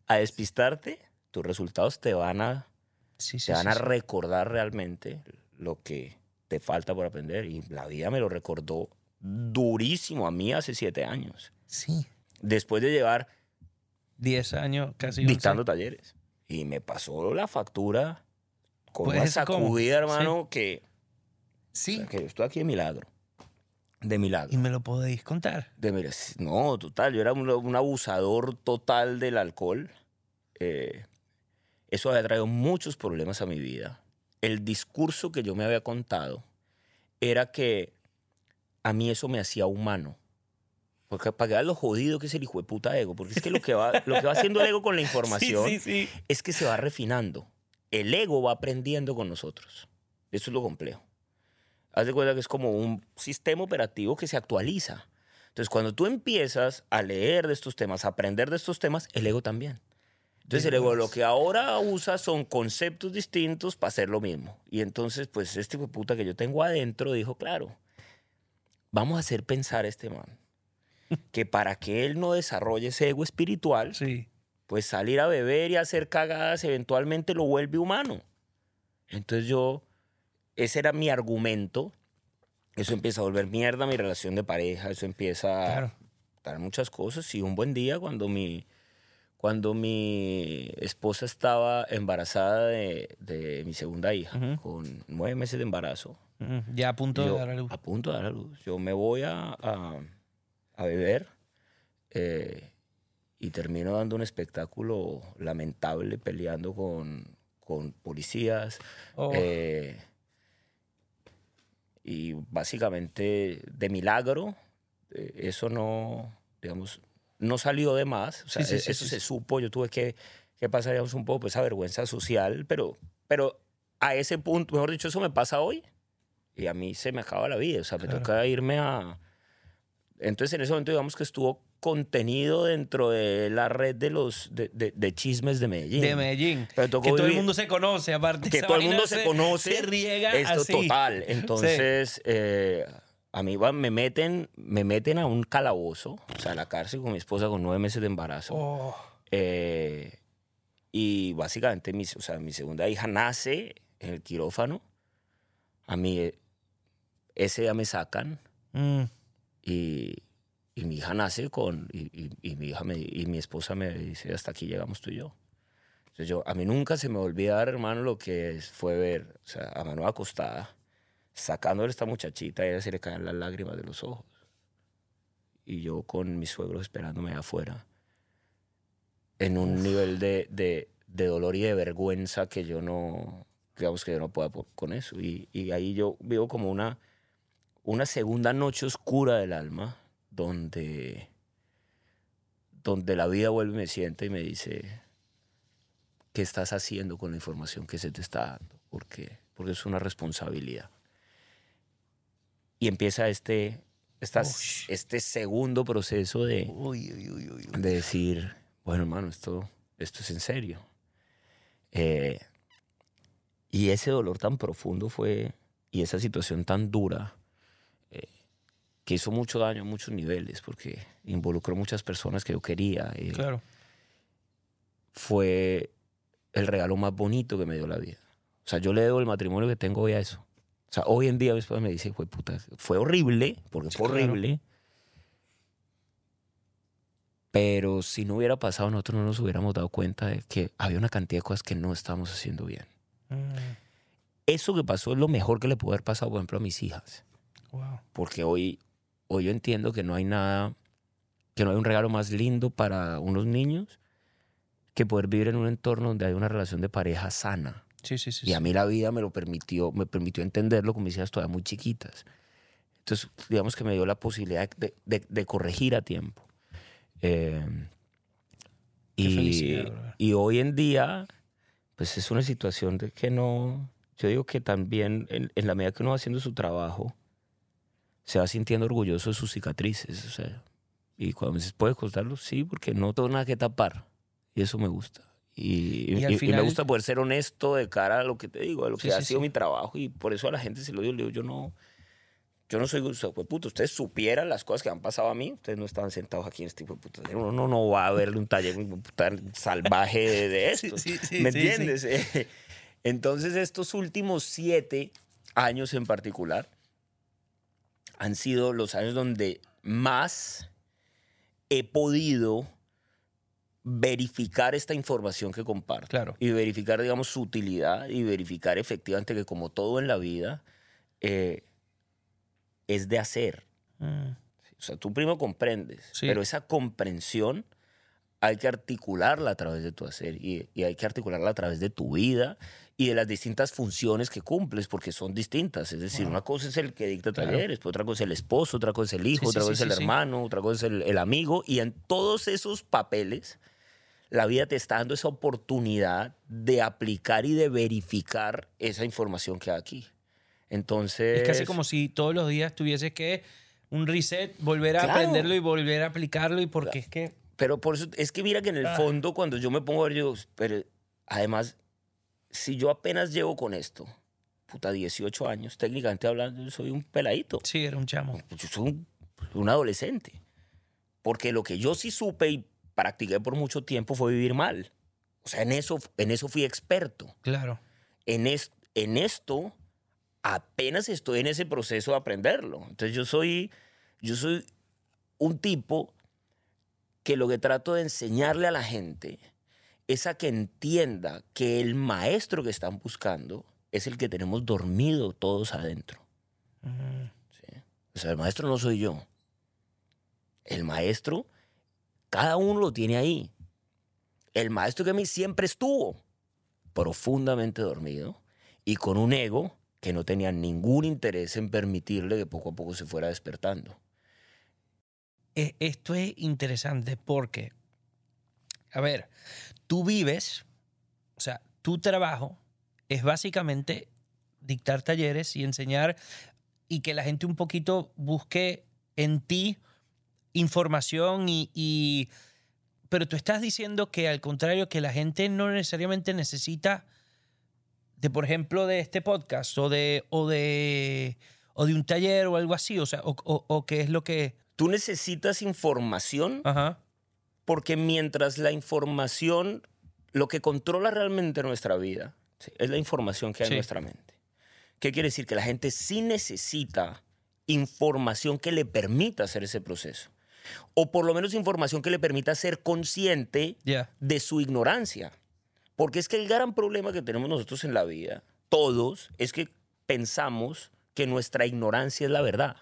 [SPEAKER 1] a despistarte, tus resultados te van a,
[SPEAKER 2] Sí, sí,
[SPEAKER 1] te van
[SPEAKER 2] sí,
[SPEAKER 1] a recordar realmente lo que te falta por aprender. Y la vida me lo recordó durísimo a mí hace siete años.
[SPEAKER 2] Sí.
[SPEAKER 1] Después de llevar
[SPEAKER 2] 10 años, casi 11.
[SPEAKER 1] dictando talleres. Y me pasó la factura con
[SPEAKER 2] Pues
[SPEAKER 1] una sacudida, hermano, que,
[SPEAKER 2] Sí.
[SPEAKER 1] o sea, que yo estoy aquí de milagro. De milagro.
[SPEAKER 2] Y me lo podéis contar.
[SPEAKER 1] De milagro. No, total. Yo era un, un abusador total del alcohol. Eh, eso había traído muchos problemas a mi vida. El discurso que yo me había contado era que a mí eso me hacía humano. Porque para que veas lo jodido que es el hijo de puta ego. Porque es que lo que va, lo que va haciendo el ego con la (laughs) información
[SPEAKER 2] Sí, sí, sí.
[SPEAKER 1] es que se va refinando. El ego va aprendiendo con nosotros. Eso es lo complejo. Haz de cuenta que es como un sistema operativo que se actualiza. Entonces, cuando tú empiezas a leer de estos temas, a aprender de estos temas, el ego también. Entonces, el ego lo que ahora usa son conceptos distintos para hacer lo mismo. Y entonces, pues, este hijo de puta que yo tengo adentro dijo, claro, vamos a hacer pensar a este man (laughs) que para que él no desarrolle ese ego espiritual,
[SPEAKER 2] Sí.
[SPEAKER 1] pues salir a beber y hacer cagadas eventualmente lo vuelve humano. Entonces yo, ese era mi argumento. Eso empieza a volver mierda mi relación de pareja, eso empieza
[SPEAKER 2] Claro.
[SPEAKER 1] a dar muchas cosas. Y un buen día cuando mi, cuando mi esposa estaba embarazada de, de mi segunda hija,
[SPEAKER 2] Ujú.
[SPEAKER 1] con nueve meses de embarazo,
[SPEAKER 2] Ujú. Ya a punto
[SPEAKER 1] yo-
[SPEAKER 2] de dar a luz.
[SPEAKER 1] A punto de dar a luz. Yo me voy a, a, a beber eh, y termino dando un espectáculo lamentable peleando con, con policías.
[SPEAKER 2] Oh.
[SPEAKER 1] eh, y básicamente, de milagro, eh, eso no, digamos, no salió de más. O sea,
[SPEAKER 2] Sí, sí, sí,
[SPEAKER 1] eso
[SPEAKER 2] sí,
[SPEAKER 1] se supo. Yo tuve que, que pasar, digamos, un poco pues, esa vergüenza social, pero, pero a ese punto, mejor dicho, eso me pasa hoy y a mí se me acaba la vida. O sea, me
[SPEAKER 2] Claro.
[SPEAKER 1] toca irme a... Entonces, en ese momento, digamos que estuvo contenido dentro de la red de los de, de- de chismes de Medellín.
[SPEAKER 2] De Medellín.
[SPEAKER 1] Pero
[SPEAKER 2] Que todo el mundo se conoce, aparte.
[SPEAKER 1] que todo el mundo se, conoce.
[SPEAKER 2] Se riega
[SPEAKER 1] Esto
[SPEAKER 2] así.
[SPEAKER 1] total. Entonces, eh, a mí me meten, me meten a un calabozo, o sea, a la cárcel con mi esposa con nueve meses de embarazo.
[SPEAKER 2] Oh,
[SPEAKER 1] Eh, y básicamente, mi, o sea, mi segunda hija nace en el quirófano. A mí eh, ese día me sacan
[SPEAKER 2] mm,
[SPEAKER 1] y, y mi hija nace con y, y- y mi hija me, y mi esposa me dice hasta aquí llegamos tú y yo entonces yo a mí nunca se me va a olvidar hermano lo que es- fue ver o sea a mano acostada sacándole esta muchachita y a ella se le caen las lágrimas de los ojos. Y yo con mis suegros esperándome afuera en un nivel de, de, de dolor y de vergüenza que yo no digamos que yo no puedo po- con eso. Y, y ahí yo vivo como una una segunda noche oscura del alma donde, donde la vida vuelve y me sienta y me dice, ¿qué estás haciendo con la información que se te está dando? ¿Por qué? Porque es una responsabilidad. Y empieza este, esta- este segundo proceso de,
[SPEAKER 2] uy, uy, uy, uy, uy.
[SPEAKER 1] de decir, bueno, hermano, esto, esto es en serio. Eh, y ese dolor tan profundo fue, y esa situación tan dura, que hizo mucho daño a muchos niveles, porque involucró muchas personas que yo quería, eh,
[SPEAKER 2] Claro.
[SPEAKER 1] fue el regalo más bonito que me dio la vida. O sea, yo le debo el matrimonio que tengo hoy a eso. O sea, hoy en día mi esposa me dice, fue puta, fue horrible, porque
[SPEAKER 2] Sí,
[SPEAKER 1] fue
[SPEAKER 2] claro.
[SPEAKER 1] horrible. Pero si no hubiera pasado, nosotros no nos hubiéramos dado cuenta de que había una cantidad de cosas que no estábamos haciendo bien.
[SPEAKER 2] Mm,
[SPEAKER 1] Eso que pasó es lo mejor que le pudo haber pasado, por ejemplo, a mis hijas.
[SPEAKER 2] wow.
[SPEAKER 1] Porque hoy, hoy yo entiendo que no hay nada, que no hay un regalo más lindo para unos niños que poder vivir en un entorno donde hay una relación de pareja sana.
[SPEAKER 2] Sí, sí, sí.
[SPEAKER 1] Y a mí la vida me lo permitió, me permitió entenderlo con mis hijas todavía muy chiquitas. Entonces, digamos que me dio la posibilidad de, de- de corregir a tiempo. Eh, y, y hoy en día, pues es una situación de que no. Yo digo que también, en, en la medida que uno va haciendo su trabajo, se va sintiendo orgulloso de sus cicatrices. O sea, y cuando me dices, ¿puede costarlo? Sí, porque no tengo nada que tapar. Y eso me gusta. Y,
[SPEAKER 2] Y
[SPEAKER 1] y- y
[SPEAKER 2] final-
[SPEAKER 1] me gusta poder ser honesto de cara a lo que te digo, a lo
[SPEAKER 2] Sí,
[SPEAKER 1] que ha
[SPEAKER 2] sí,
[SPEAKER 1] sido
[SPEAKER 2] sí.
[SPEAKER 1] mi trabajo. Y por eso a la gente se lo digo, le digo, yo no, yo no soy, o sea, pues, puto, ustedes supieran las cosas que han pasado a mí, ustedes no estaban sentados aquí en este tipo de puta. Uno no, no va a verle un taller puta salvaje de, de (laughs) esto. ¿Me entiendes? (laughs) Entonces, estos últimos siete años en particular han sido los años donde más he podido verificar esta información que comparto.
[SPEAKER 2] Claro.
[SPEAKER 1] Y verificar, digamos, su utilidad y verificar efectivamente que como todo en la vida eh, es de hacer.
[SPEAKER 2] Mm,
[SPEAKER 1] O sea, tú primero comprendes,
[SPEAKER 2] Sí.
[SPEAKER 1] pero esa comprensión hay que articularla a través de tu hacer y, y hay que articularla a través de tu vida y de las distintas funciones que cumples, porque son distintas. Es decir, una cosa es el que dicta
[SPEAKER 2] Claro.
[SPEAKER 1] talleres, pero otra cosa es el esposo, otra cosa es el hijo,
[SPEAKER 2] Sí,
[SPEAKER 1] otra
[SPEAKER 2] sí,
[SPEAKER 1] cosa
[SPEAKER 2] sí,
[SPEAKER 1] es el hermano, otra cosa es el, el amigo. Y en todos esos papeles, la vida te está dando esa oportunidad de aplicar y de verificar esa información que hay aquí. Entonces...
[SPEAKER 2] Es casi como si todos los días tuvieses que un reset, volver a
[SPEAKER 1] Claro.
[SPEAKER 2] aprenderlo y volver a aplicarlo y porque es que...
[SPEAKER 1] Pero por eso, es que mira que en el
[SPEAKER 2] Ah.
[SPEAKER 1] fondo, cuando yo me pongo a ver, yo, pero además, si yo apenas llevo con esto, puta, 18 años, técnicamente hablando, yo soy un peladito.
[SPEAKER 2] Sí, era un chamo.
[SPEAKER 1] Yo soy un, un adolescente. Porque lo que yo sí supe y practiqué por mucho tiempo fue vivir mal. O sea, en eso, en eso fui experto.
[SPEAKER 2] Claro.
[SPEAKER 1] En, es- en esto apenas estoy en ese proceso de aprenderlo. Entonces yo soy, yo soy un tipo que lo que trato de enseñarle a la gente es a que entienda que el maestro que están buscando es el que tenemos dormido todos adentro. O sea, el maestro no soy yo. El maestro Cada uno lo tiene ahí. El maestro que a mí siempre estuvo profundamente dormido y con un ego que no tenía ningún interés en permitirle que poco a poco se fuera despertando.
[SPEAKER 2] E- Esto es interesante porque, a ver, tú vives, o sea, tu trabajo es básicamente dictar talleres y enseñar y que la gente un poquito busque en ti información y, y- pero tú estás diciendo que al contrario que la gente no necesariamente necesita de por ejemplo de este podcast o de o de o de un taller o algo así o sea o, o, o qué es lo que
[SPEAKER 1] Tú necesitas información
[SPEAKER 2] ajá
[SPEAKER 1] porque mientras la información, lo que controla realmente nuestra vida, ¿sí? es la información que hay
[SPEAKER 2] Sí.
[SPEAKER 1] en nuestra mente. ¿Qué quiere decir? Que la gente sí necesita información que le permita hacer ese proceso. O por lo menos información que le permita ser consciente de su ignorancia. Porque es que el gran problema que tenemos nosotros en la vida, todos, es que pensamos que nuestra ignorancia es la verdad.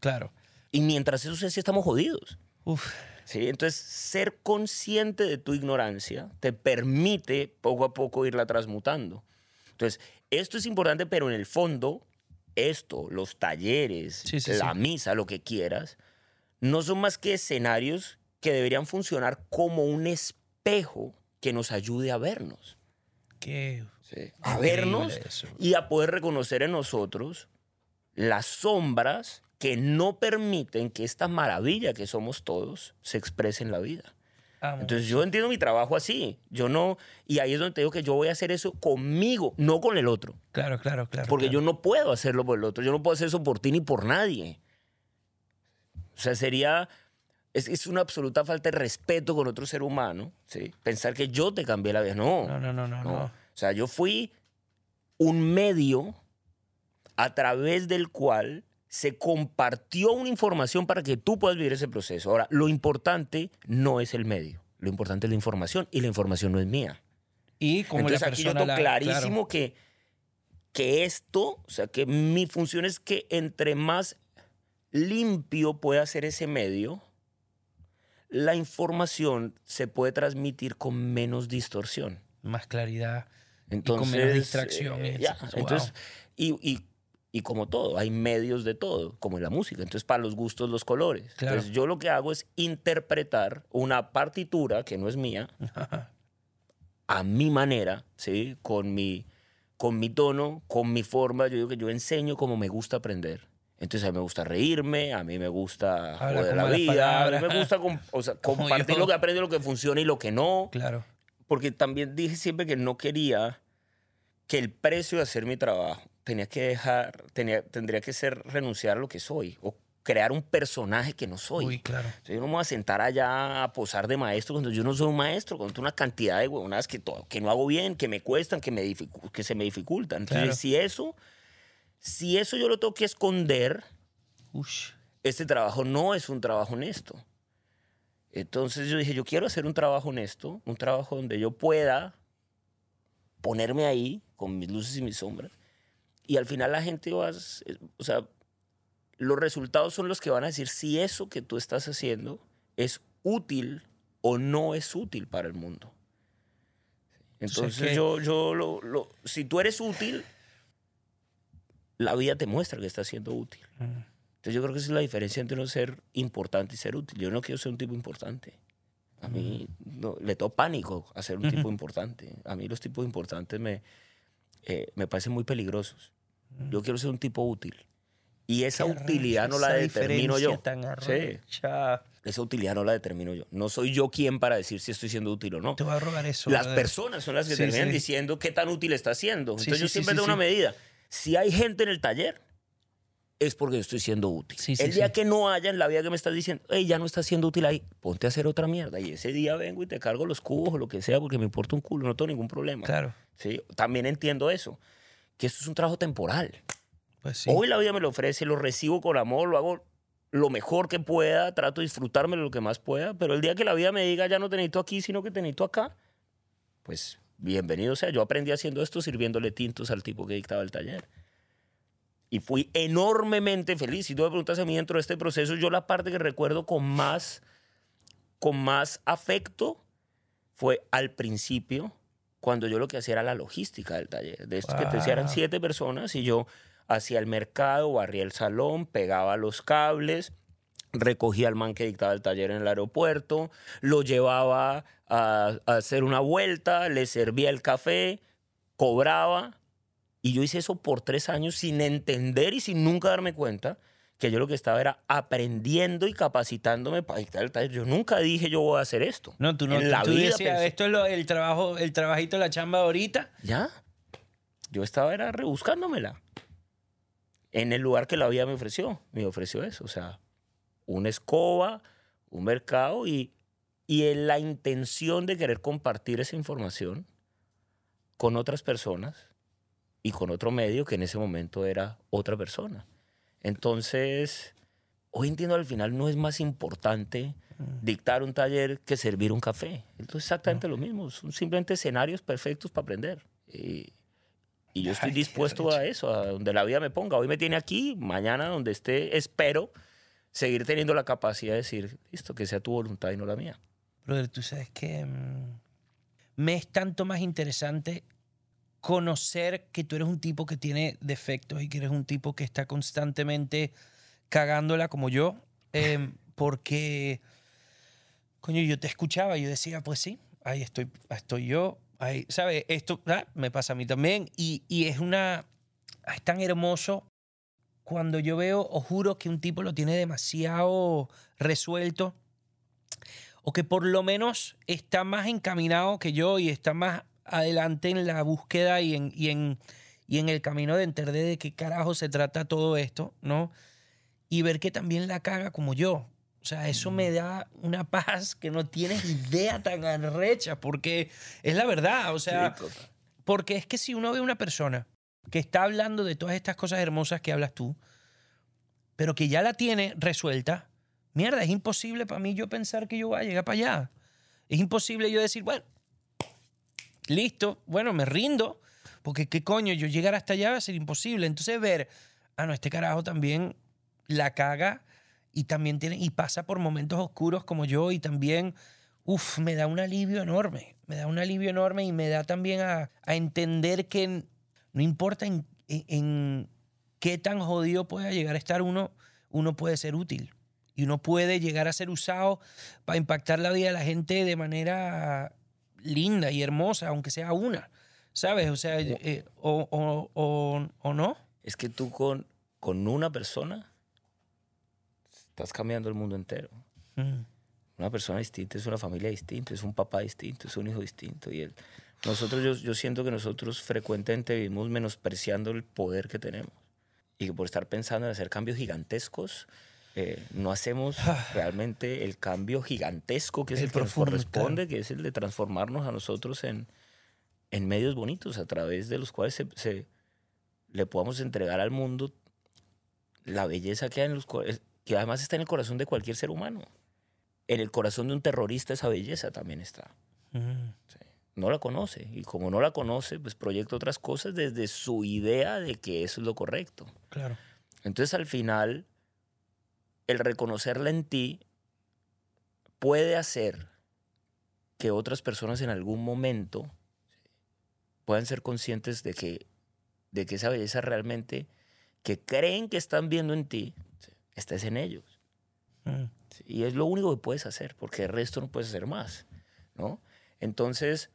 [SPEAKER 2] claro
[SPEAKER 1] Y mientras eso sea así, estamos jodidos.
[SPEAKER 2] Uf,
[SPEAKER 1] ¿sí? Entonces, ser consciente de tu ignorancia te permite poco a poco irla transmutando. Entonces, esto es importante, pero en el fondo, esto, los talleres,
[SPEAKER 2] Sí, sí,
[SPEAKER 1] la
[SPEAKER 2] sí.
[SPEAKER 1] misa, lo que quieras, no son más que escenarios que deberían funcionar como un espejo que nos ayude a vernos.
[SPEAKER 2] qué.
[SPEAKER 1] A vernos
[SPEAKER 2] eso.
[SPEAKER 1] y a poder reconocer en nosotros las sombras que no permiten que esta maravilla que somos todos se exprese en la vida.
[SPEAKER 2] amo.
[SPEAKER 1] Entonces yo entiendo mi trabajo así. Yo no, y ahí es donde te digo que yo voy a hacer eso conmigo, no con el otro.
[SPEAKER 2] claro claro claro
[SPEAKER 1] Porque
[SPEAKER 2] claro.
[SPEAKER 1] yo no puedo hacerlo por el otro. Yo no puedo hacer eso por ti ni por nadie. O sea, sería, es, es una absoluta falta de respeto con otro ser humano, ¿sí? Pensar que yo te cambié la vida. No.
[SPEAKER 2] no no no no,
[SPEAKER 1] No.
[SPEAKER 2] no.
[SPEAKER 1] O sea, yo fui un medio a través del cual se compartió una información para que tú puedas vivir ese proceso. Ahora, lo importante no es el medio. Lo importante es la información y la información no es mía.
[SPEAKER 2] y como
[SPEAKER 1] Entonces
[SPEAKER 2] la
[SPEAKER 1] aquí yo tengo
[SPEAKER 2] la-
[SPEAKER 1] clarísimo que, que esto, o sea, que mi función es que entre más limpio pueda ser ese medio, la información se puede transmitir con menos distorsión.
[SPEAKER 2] más claridad
[SPEAKER 1] Entonces,
[SPEAKER 2] menos distracción,
[SPEAKER 1] eh,
[SPEAKER 2] es-
[SPEAKER 1] ya,
[SPEAKER 2] wow.
[SPEAKER 1] entonces, y, y- y como todo, hay medios de todo, como en la música. Entonces, para los gustos, los colores.
[SPEAKER 2] Claro.
[SPEAKER 1] Entonces, yo lo que hago es interpretar una partitura que no es mía (laughs) a mi manera, ¿sí? Con mi, con mi tono, con mi forma. Yo digo que yo enseño como me gusta aprender. Entonces, a mí me gusta reírme, a mí me gusta
[SPEAKER 2] Hablar
[SPEAKER 1] joder la vida, a mí me gusta o sea, (laughs) compartir
[SPEAKER 2] yo.
[SPEAKER 1] lo que aprendo, lo que funciona y lo que no
[SPEAKER 2] claro
[SPEAKER 1] porque también dije siempre que no quería que el precio de hacer mi trabajo tenía que dejar, tenía, tendría que ser renunciar a lo que soy o crear un personaje que no soy.
[SPEAKER 2] uy claro
[SPEAKER 1] sea, yo no me voy a sentar allá a posar de maestro cuando yo no soy un maestro, cuando una cantidad de huevonadas que, to- que no hago bien, que me cuestan, que, me que se me dificultan. Entonces,
[SPEAKER 2] Claro.
[SPEAKER 1] si eso, si eso yo lo tengo que esconder,
[SPEAKER 2] Ush.
[SPEAKER 1] este trabajo no es un trabajo honesto. Entonces yo dije, yo quiero hacer un trabajo honesto, un trabajo donde yo pueda ponerme ahí con mis luces y mis sombras. Y al final la gente va, s- o sea, los resultados son los que van a decir si eso que tú estás haciendo es útil o no es útil para el mundo. Entonces yo, yo lo, lo- si tú eres útil, la vida te muestra que estás siendo útil.
[SPEAKER 2] Mm.
[SPEAKER 1] Entonces yo creo que esa es la diferencia entre no ser importante y ser útil. Yo no quiero ser un tipo importante. A mí no, le tengo pánico a ser un tipo importante. A mí los tipos importantes me, eh, me parecen muy peligrosos. Yo quiero ser un tipo útil. Y esa
[SPEAKER 2] Qué
[SPEAKER 1] utilidad no la determino yo.
[SPEAKER 2] tan
[SPEAKER 1] Sí, esa utilidad no la determino yo. No soy yo quien para decir si estoy siendo útil o no.
[SPEAKER 2] Te voy a rogar eso.
[SPEAKER 1] Las personas son las que
[SPEAKER 2] Sí,
[SPEAKER 1] terminan
[SPEAKER 2] sí.
[SPEAKER 1] diciendo qué tan útil está siendo. Entonces yo siempre tengo una medida. Si hay gente en el taller, es porque yo estoy siendo útil.
[SPEAKER 2] Sí, sí,
[SPEAKER 1] el día
[SPEAKER 2] sí.
[SPEAKER 1] que no haya en la vida que me estás diciendo, hey, ya no estás siendo útil ahí, ponte a hacer otra mierda. Y ese día vengo y te cargo los cubos o lo que sea porque me importa un culo, no tengo ningún problema.
[SPEAKER 2] Claro.
[SPEAKER 1] ¿Sí? También entiendo eso, que esto es un trabajo temporal.
[SPEAKER 2] Pues sí.
[SPEAKER 1] Hoy la vida me lo ofrece, lo recibo con amor, lo hago lo mejor que pueda, trato de disfrutarme lo que más pueda, pero el día que la vida me diga ya no te necesito aquí, sino que te necesito acá, pues bienvenido sea. Yo aprendí haciendo esto sirviéndole tintos al tipo que dictaba el taller. Y fui enormemente feliz. Si tú me preguntas a mí dentro de este proceso, yo la parte que recuerdo con más con más afecto fue al principio, cuando yo lo que hacía era la logística del taller. De esto que te decía, eran
[SPEAKER 2] Wow.
[SPEAKER 1] siete personas y yo hacía el mercado, barría el salón, pegaba los cables, recogía al man que dictaba el taller en el aeropuerto, lo llevaba a, a hacer una vuelta, le servía el café, cobraba. Y yo hice eso por tres años sin entender y sin nunca darme cuenta que yo lo que estaba era aprendiendo y capacitándome para dictar el taller. Yo nunca dije yo voy a hacer esto.
[SPEAKER 2] No, tú no.
[SPEAKER 1] En la
[SPEAKER 2] tú
[SPEAKER 1] vida
[SPEAKER 2] decías,
[SPEAKER 1] pensé-
[SPEAKER 2] esto es lo- el trabajo, el trabajito, la chamba ahorita.
[SPEAKER 1] Ya. Yo estaba era rebuscándomela. En el lugar que la vida me ofreció. Me ofreció eso. O sea, una escoba, un mercado y, y en la intención de querer compartir esa información con otras personas y con otro medio que en ese momento era otra persona. Entonces, hoy entiendo al final no es más importante dictar un taller que servir un café. Esto es exactamente lo mismo. Son simplemente escenarios perfectos para aprender. Y, y yo estoy
[SPEAKER 2] Ay,
[SPEAKER 1] dispuesto a eso, a donde la vida me ponga. Hoy me tiene aquí, mañana donde esté, espero seguir teniendo la capacidad de decir, listo, que sea tu voluntad y no la mía.
[SPEAKER 2] Brother, tú sabes que mm, me es tanto más interesante conocer que tú eres un tipo que tiene defectos y que eres un tipo que está constantemente cagándola como yo, em, porque, coño, yo te escuchaba y yo decía, pues sí, ahí estoy, estoy yo, ahí, ¿sabes? Esto ah, me pasa a mí también y, y es una, es tan hermoso cuando yo veo, os juro que un tipo lo tiene demasiado resuelto o que por lo menos está más encaminado que yo y está más adelante en la búsqueda y en, y en, y en el camino de entender de qué carajo se trata todo esto, ¿no? Y ver que también la caga como yo. O sea, eso me da una (laughs) paz que no tienes idea tan arrecha, porque es la verdad, o sea, porque es que si uno ve una persona que está hablando de todas estas cosas hermosas que hablas tú, pero que ya la tiene resuelta, mierda, es imposible para mí yo pensar que yo voy a llegar para allá. Es imposible yo decir, bueno, listo, bueno, me rindo, porque qué coño, yo llegar hasta allá va a ser imposible. Entonces ver, ah, no, este carajo también la caga y también tiene, y pasa por momentos oscuros como yo y también, uff, me da un alivio enorme, me da un alivio enorme y me da también a, entender que no importa en- en qué tan jodido pueda llegar a estar uno, uno puede ser útil. Y uno puede llegar a ser usado para impactar la vida de la gente de manera linda y hermosa, aunque sea una. ¿Sabes? O sea, eh, o, o- o- o no.
[SPEAKER 1] Es que tú con, con una persona estás cambiando el mundo entero.
[SPEAKER 2] Mm.
[SPEAKER 1] Una persona distinta es una familia distinta, es un papá distinto, es un hijo distinto. Y él, nosotros, yo, yo siento que nosotros frecuentemente vivimos menospreciando el poder que tenemos. Y que por estar pensando en hacer cambios gigantescos, eh, no hacemos realmente el cambio gigantesco que es
[SPEAKER 2] El
[SPEAKER 1] el, que nos corresponde, que es el de transformarnos a nosotros en, en medios bonitos, a través de los cuales se, se- le podamos entregar al mundo la belleza que hay en los co- es- que además está en el corazón de cualquier ser humano. En el corazón de un terrorista esa belleza también está.
[SPEAKER 2] Mm.
[SPEAKER 1] No la conoce y como no la conoce, pues proyecta otras cosas desde su idea de que eso es lo correcto.
[SPEAKER 2] Claro.
[SPEAKER 1] Entonces al final, el reconocerla en ti puede hacer que otras personas en algún momento puedan ser conscientes de que, de que esa belleza realmente que creen que están viendo en ti, está es en ellos.
[SPEAKER 2] Mm.
[SPEAKER 1] Y es lo único que puedes hacer, porque el resto no puedes hacer más, ¿no? Entonces,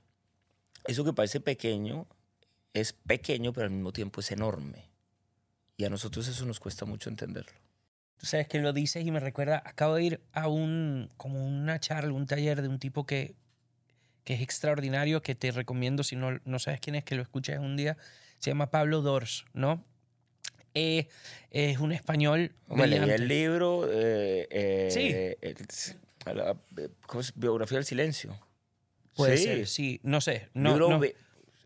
[SPEAKER 1] eso que parece pequeño es pequeño, pero al mismo tiempo es enorme. Y a nosotros eso nos cuesta mucho entenderlo.
[SPEAKER 2] Tú sabes que lo dices y me recuerda, acabo de ir a un, como una charla, un taller de un tipo que, que es extraordinario, que te recomiendo, si no, no sabes quién es, que lo escuches un día, se llama Pablo Dors, ¿no? Eh, es un español
[SPEAKER 1] Me leí el libro, eh, eh,
[SPEAKER 2] Sí.
[SPEAKER 1] el- la- ¿cómo es? Biografía del Silencio.
[SPEAKER 2] Puede
[SPEAKER 1] Sí.
[SPEAKER 2] ser, sí, no sé. No, no.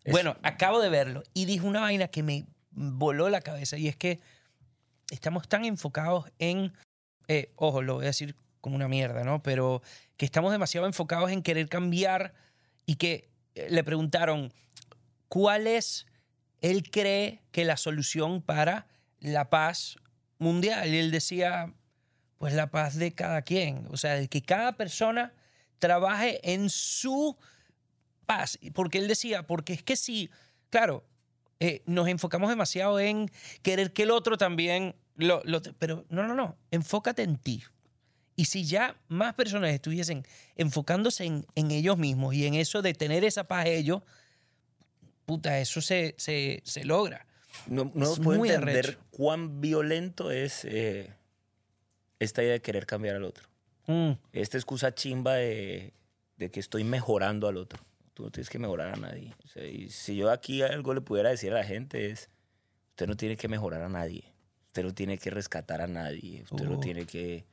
[SPEAKER 2] Bueno, acabo de verlo y dijo una vaina que me voló la cabeza y es que estamos tan enfocados en, eh, ojo, lo voy a decir como una mierda, ¿no? Pero que estamos demasiado enfocados en querer cambiar y que eh, le preguntaron, ¿cuál es, él cree que la solución para la paz mundial? Y él decía, pues la paz de cada quien, o sea, de que cada persona trabaje en su paz. Porque él decía, porque es que si, claro, eh, nos enfocamos demasiado en querer que el otro también lo, lo- Pero no, no, no, enfócate en ti. Y si ya más personas estuviesen enfocándose en, en ellos mismos y en eso de tener esa paz ellos, puta, eso se, se, se logra.
[SPEAKER 1] No, no
[SPEAKER 2] Es
[SPEAKER 1] puedo entender
[SPEAKER 2] arrecho.
[SPEAKER 1] cuán violento es eh, esta idea de querer cambiar al otro.
[SPEAKER 2] Mm,
[SPEAKER 1] Esta excusa chimba de, de que estoy mejorando al otro. Tú no tienes que mejorar a nadie. O sea, y si yo aquí algo le pudiera decir a la gente es, usted no tiene que mejorar a nadie. Usted no tiene que rescatar a nadie. Usted no tiene que...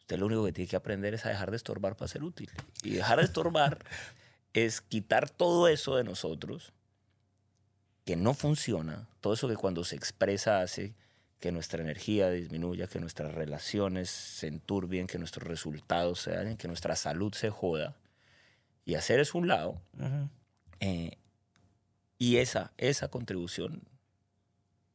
[SPEAKER 1] Usted lo único que tiene que aprender es a dejar de estorbar para ser útil. Y dejar de estorbar (laughs) es quitar todo eso de nosotros que no funciona, todo eso que cuando se expresa hace que nuestra energía disminuya, que nuestras relaciones se enturbien, que nuestros resultados se dañen, que nuestra salud se joda. Y hacer es un lado. eh, y esa, esa contribución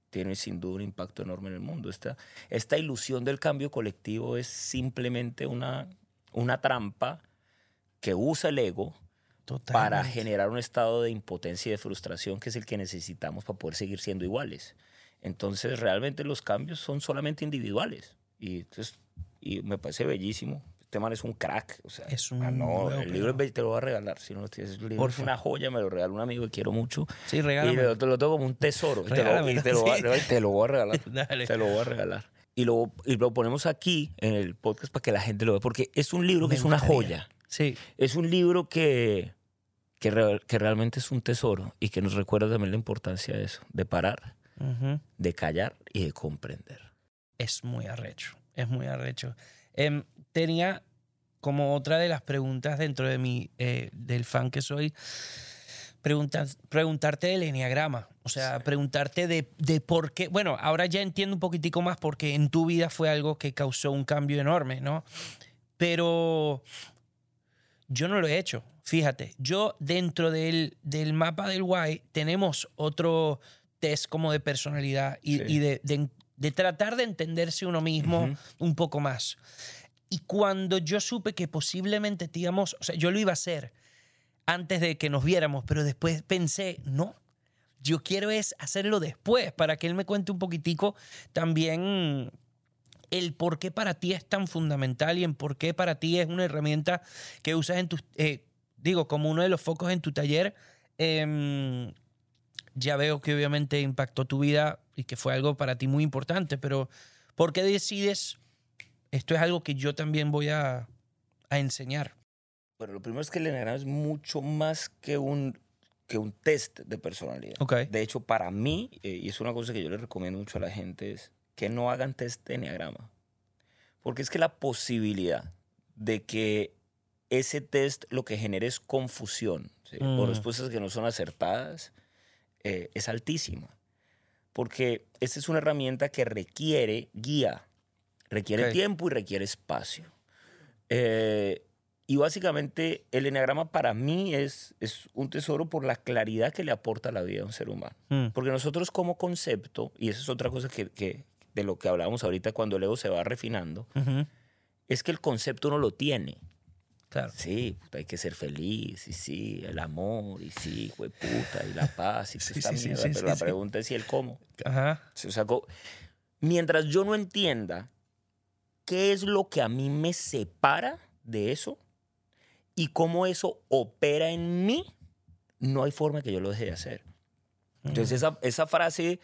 [SPEAKER 1] tiene sin duda un impacto enorme en el mundo. Esta, esta ilusión del cambio colectivo es simplemente una, una trampa que usa el ego para generar un estado de impotencia y de frustración que es el que necesitamos para poder seguir siendo iguales. Entonces, realmente los cambios son solamente individuales. Y, entonces, y me parece bellísimo. Este man es un crack. O sea,
[SPEAKER 2] Es un
[SPEAKER 1] ah, no, el libro es te lo voy a regalar. Si no lo tienes, el libro es
[SPEAKER 2] Porfa.
[SPEAKER 1] una joya, me lo regaló un amigo que quiero mucho.
[SPEAKER 2] Sí,
[SPEAKER 1] Y
[SPEAKER 2] regálame.
[SPEAKER 1] lo, te lo tengo como un tesoro. Y te lo, y te lo
[SPEAKER 2] sí.
[SPEAKER 1] te lo voy a regalar. (laughs)
[SPEAKER 2] Dale.
[SPEAKER 1] Te lo voy a regalar. Y lo, y lo ponemos aquí en el podcast para que la gente lo vea. Porque es un libro que
[SPEAKER 2] Me
[SPEAKER 1] es una
[SPEAKER 2] encantaría.
[SPEAKER 1] joya.
[SPEAKER 2] Sí,
[SPEAKER 1] Es un libro que, que, real- que realmente es un tesoro y que nos recuerda también la importancia de eso, de parar,
[SPEAKER 2] ujú.
[SPEAKER 1] de callar y de comprender.
[SPEAKER 2] es muy arrecho. Es muy arrecho. Em, tenía como otra de las preguntas dentro de mi, eh, del fan que soy, pregunta- preguntarte del enneagrama. O sea, preguntarte de, de por qué. Bueno, ahora ya entiendo un poquitico más porque en tu vida fue algo que causó un cambio enorme, ¿no? Pero yo no lo he hecho. Fíjate, yo dentro del, del mapa del Y tenemos otro test como de personalidad y,
[SPEAKER 1] Sí.
[SPEAKER 2] y de, de- de tratar de entenderse uno mismo un poco más. Y cuando yo supe que posiblemente te íbamos, o sea, yo lo iba a hacer antes de que nos viéramos, pero después pensé, no, yo quiero es hacerlo después para que él me cuente un poquitico también el por qué para ti es tan fundamental y en por qué para ti es una herramienta que usas en tus, eh, digo, como uno de los focos en tu taller. Em, ya veo que obviamente impactó tu vida y que fue algo para ti muy importante, pero ¿por qué decides? Esto es algo que yo también voy a, a enseñar.
[SPEAKER 1] Bueno, lo primero es que el enneagrama es mucho más que un, que un test de personalidad.
[SPEAKER 2] Ok.
[SPEAKER 1] De hecho, para mí, eh, y es una cosa que yo le recomiendo mucho a la gente, es que no hagan test de enneagrama. Porque es que la posibilidad de que ese test lo que genere es confusión ¿sí? o
[SPEAKER 2] Mm.
[SPEAKER 1] respuestas que no son acertadas eh, es altísima. Porque esta es una herramienta que requiere guía, requiere tiempo y requiere espacio. Eh, y básicamente el enneagrama para mí es, es un tesoro por la claridad que le aporta a la vida a un ser humano.
[SPEAKER 2] Mm,
[SPEAKER 1] Porque nosotros como concepto, y esa es otra cosa que, que- de lo que hablábamos ahorita cuando el ego se va refinando, es que el concepto no lo tiene.
[SPEAKER 2] Claro.
[SPEAKER 1] Sí, puta, hay que ser feliz, y sí, el amor, y sí, hijo de puta, y la paz, y toda (laughs)
[SPEAKER 2] Sí,
[SPEAKER 1] esta
[SPEAKER 2] sí,
[SPEAKER 1] mierda,
[SPEAKER 2] sí,
[SPEAKER 1] pero la pregunta es ¿y el cómo?
[SPEAKER 2] Ajá.
[SPEAKER 1] O sea, mientras yo no entienda qué es lo que a mí me separa de eso y cómo eso opera en mí, no hay forma que yo lo deje de hacer. Entonces, esa, esa frase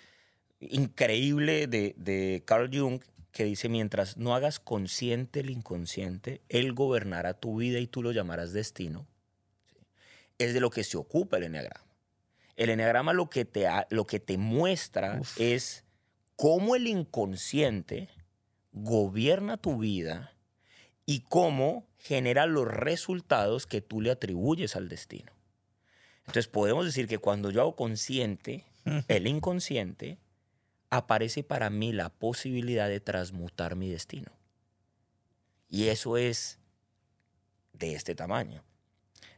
[SPEAKER 1] increíble de, de Carl Jung que dice, mientras no hagas consciente el inconsciente, él gobernará tu vida y tú lo llamarás destino, ¿sí? es de lo que se ocupa el enneagrama. El enneagrama lo que te, ha- lo que te muestra
[SPEAKER 2] Uf.
[SPEAKER 1] es cómo el inconsciente gobierna tu vida y cómo genera los resultados que tú le atribuyes al destino. Entonces podemos decir que cuando yo hago consciente (laughs) el inconsciente, aparece para mí la posibilidad de transmutar mi destino. Y eso es de este tamaño.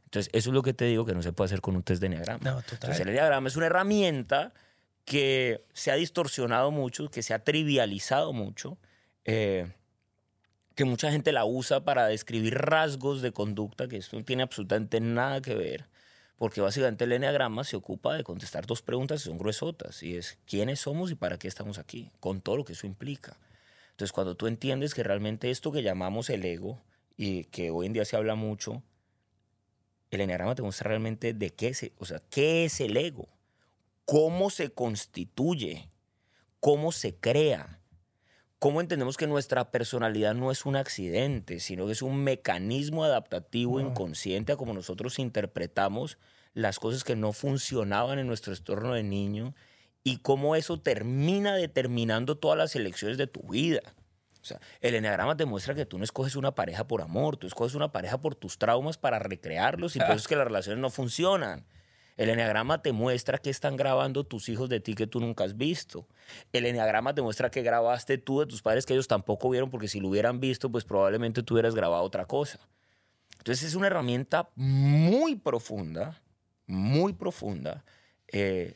[SPEAKER 1] Entonces, eso es lo que te digo que no se puede hacer con un test de enneagrama.
[SPEAKER 2] No, total.
[SPEAKER 1] Entonces, el enneagrama es una herramienta que se ha distorsionado mucho, que se ha trivializado mucho, eh, que mucha gente la usa para describir rasgos de conducta, que esto no tiene absolutamente nada que ver, porque básicamente el enneagrama se ocupa de contestar dos preguntas que son gruesotas, y es quiénes somos y para qué estamos aquí, con todo lo que eso implica. Entonces, cuando tú entiendes que realmente esto que llamamos el ego, y que hoy en día se habla mucho, el enneagrama te muestra realmente de qué es, o sea, qué es el ego, cómo se constituye, cómo se crea, cómo entendemos que nuestra personalidad no es un accidente, sino que es un mecanismo adaptativo inconsciente a cómo nosotros interpretamos las cosas que no funcionaban en nuestro entorno de niño y cómo eso termina determinando todas las elecciones de tu vida. O sea, el enneagrama te muestra que tú no escoges una pareja por amor, tú escoges una pareja por tus traumas para recrearlos y por (laughs) eso es que las relaciones no funcionan. El enneagrama te muestra que están grabando tus hijos de ti que tú nunca has visto. El enneagrama te muestra que grabaste tú de tus padres que ellos tampoco vieron porque si lo hubieran visto, pues probablemente tú hubieras grabado otra cosa. Entonces es una herramienta muy profunda, muy profunda, eh,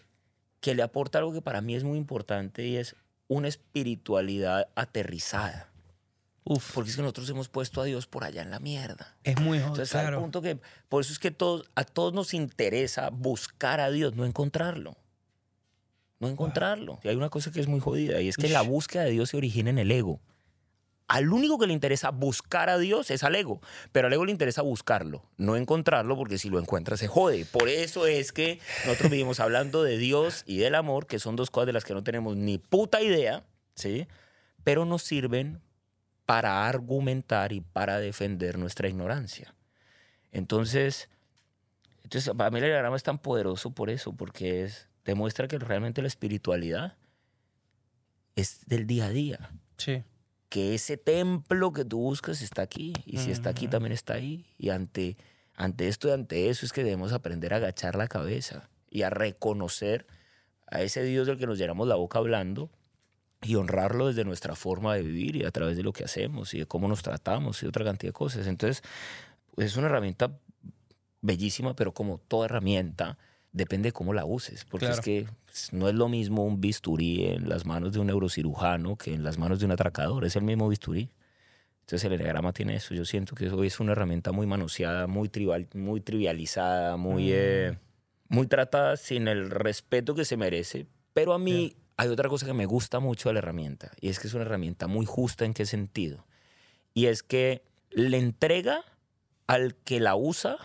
[SPEAKER 1] que le aporta algo que para mí es muy importante y es una espiritualidad aterrizada.
[SPEAKER 2] Uf,
[SPEAKER 1] Porque es que nosotros hemos puesto a Dios por allá en la mierda.
[SPEAKER 2] es muy jodido.
[SPEAKER 1] Entonces, al
[SPEAKER 2] Claro.
[SPEAKER 1] punto que, por eso es que todos, a todos nos interesa buscar a Dios, no encontrarlo. No encontrarlo. Y hay una cosa que es muy jodida, y es que la búsqueda de Dios se origina en el ego. Al único que le interesa buscar a Dios es al ego, pero al ego le interesa buscarlo, no encontrarlo, porque si lo encuentra se jode. Por eso es que nosotros vivimos hablando de Dios y del amor, que son dos cosas de las que no tenemos ni puta idea, ¿sí? Pero nos sirven para argumentar y para defender nuestra ignorancia. Entonces, entonces para mí el diagrama es tan poderoso por eso, porque es, demuestra que realmente la espiritualidad es del día a día.
[SPEAKER 2] Sí.
[SPEAKER 1] Que ese templo que tú buscas está aquí, y si está aquí también está ahí. Y ante, ante esto y ante eso es que debemos aprender a agachar la cabeza y a reconocer a ese Dios del que nos llenamos la boca hablando y honrarlo desde nuestra forma de vivir y a través de lo que hacemos y de cómo nos tratamos y otra cantidad de cosas. Entonces, es una herramienta bellísima, pero como toda herramienta, depende de cómo la uses. Porque
[SPEAKER 2] Claro.
[SPEAKER 1] es que no es lo mismo un bisturí en las manos de un neurocirujano que en las manos de un atracador. Es el mismo bisturí. Entonces el enneagrama tiene eso. Yo siento que hoy es una herramienta muy manoseada, muy, trivial, muy trivializada, muy, eh, muy tratada sin el respeto que se merece. Pero a mí hay otra cosa que me gusta mucho de la herramienta y es que es una herramienta muy justa en qué sentido. Y es que le entrega al que la usa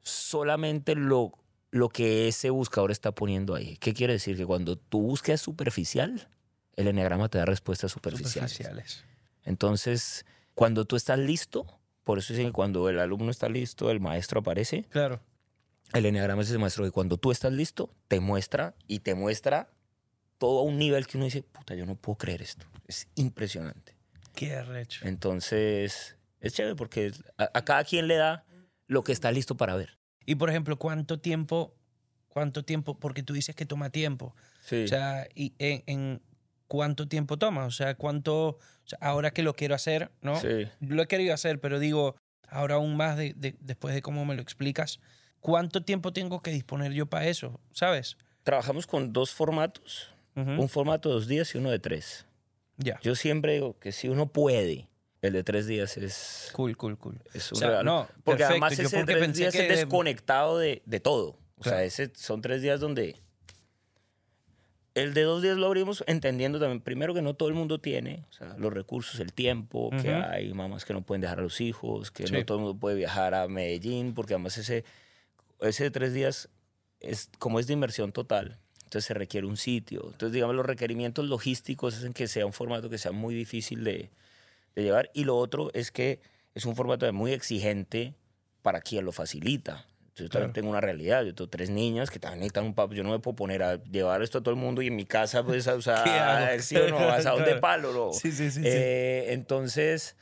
[SPEAKER 1] solamente lo, lo que ese buscador está poniendo ahí. ¿Qué quiere decir? Que cuando tu búsqueda es superficial, el enneagrama te da respuestas superficiales.
[SPEAKER 2] Superficiales.
[SPEAKER 1] Entonces, cuando tú estás listo, por eso dicen que cuando el alumno está listo, el maestro aparece.
[SPEAKER 2] Claro.
[SPEAKER 1] El enneagrama es ese maestro que cuando tú estás listo, te muestra y te muestra todo a un nivel que uno dice, puta, yo no puedo creer esto. Es impresionante.
[SPEAKER 2] Qué arrecho.
[SPEAKER 1] Entonces, es chévere porque a, a cada quien le da lo que está listo para ver.
[SPEAKER 2] Y por ejemplo, ¿cuánto tiempo, cuánto tiempo, porque tú dices que toma tiempo,
[SPEAKER 1] Sí.
[SPEAKER 2] o sea, y en, en cuánto tiempo toma, o sea, cuánto, o sea, ahora que lo quiero hacer, ¿no?
[SPEAKER 1] Sí.
[SPEAKER 2] Lo he querido hacer, pero digo, ahora aún más de, de- después de cómo me lo explicas, ¿cuánto tiempo tengo que disponer yo para eso, sabes?
[SPEAKER 1] Trabajamos con dos formatos.
[SPEAKER 2] Ujú.
[SPEAKER 1] Un formato de dos días y uno de tres.
[SPEAKER 2] Ya.
[SPEAKER 1] Yo siempre digo que si uno puede, el de tres días es,
[SPEAKER 2] Cool, cool, cool.
[SPEAKER 1] es un
[SPEAKER 2] O sea,
[SPEAKER 1] regalo.
[SPEAKER 2] no,
[SPEAKER 1] porque
[SPEAKER 2] perfecto.
[SPEAKER 1] además ese
[SPEAKER 2] porque
[SPEAKER 1] tres días
[SPEAKER 2] que-
[SPEAKER 1] es desconectado de, de todo. O
[SPEAKER 2] Claro.
[SPEAKER 1] sea, ese, son tres días donde... El de dos días lo abrimos entendiendo también, primero que no todo el mundo tiene o sea, los recursos, el tiempo, que
[SPEAKER 2] Ujú.
[SPEAKER 1] hay mamás que no pueden dejar a los hijos, que
[SPEAKER 2] Sí.
[SPEAKER 1] no todo el mundo puede viajar a Medellín, porque además ese, ese de tres días, es, como es de inversión total, entonces se requiere un sitio. Entonces, digamos, los requerimientos logísticos hacen que sea un formato que sea muy difícil de, de llevar. Y lo otro es que es un formato muy exigente para quien lo facilita. Yo también
[SPEAKER 2] Claro.
[SPEAKER 1] tengo una realidad. Yo tengo tres niñas que también necesitan un papá. Yo no me puedo poner a llevar esto a todo el mundo y en mi casa, pues, (laughs)
[SPEAKER 2] ¿Qué hago?
[SPEAKER 1] sí o no, de palo. No.
[SPEAKER 2] Sí, sí, sí. sí.
[SPEAKER 1] Eh, entonces,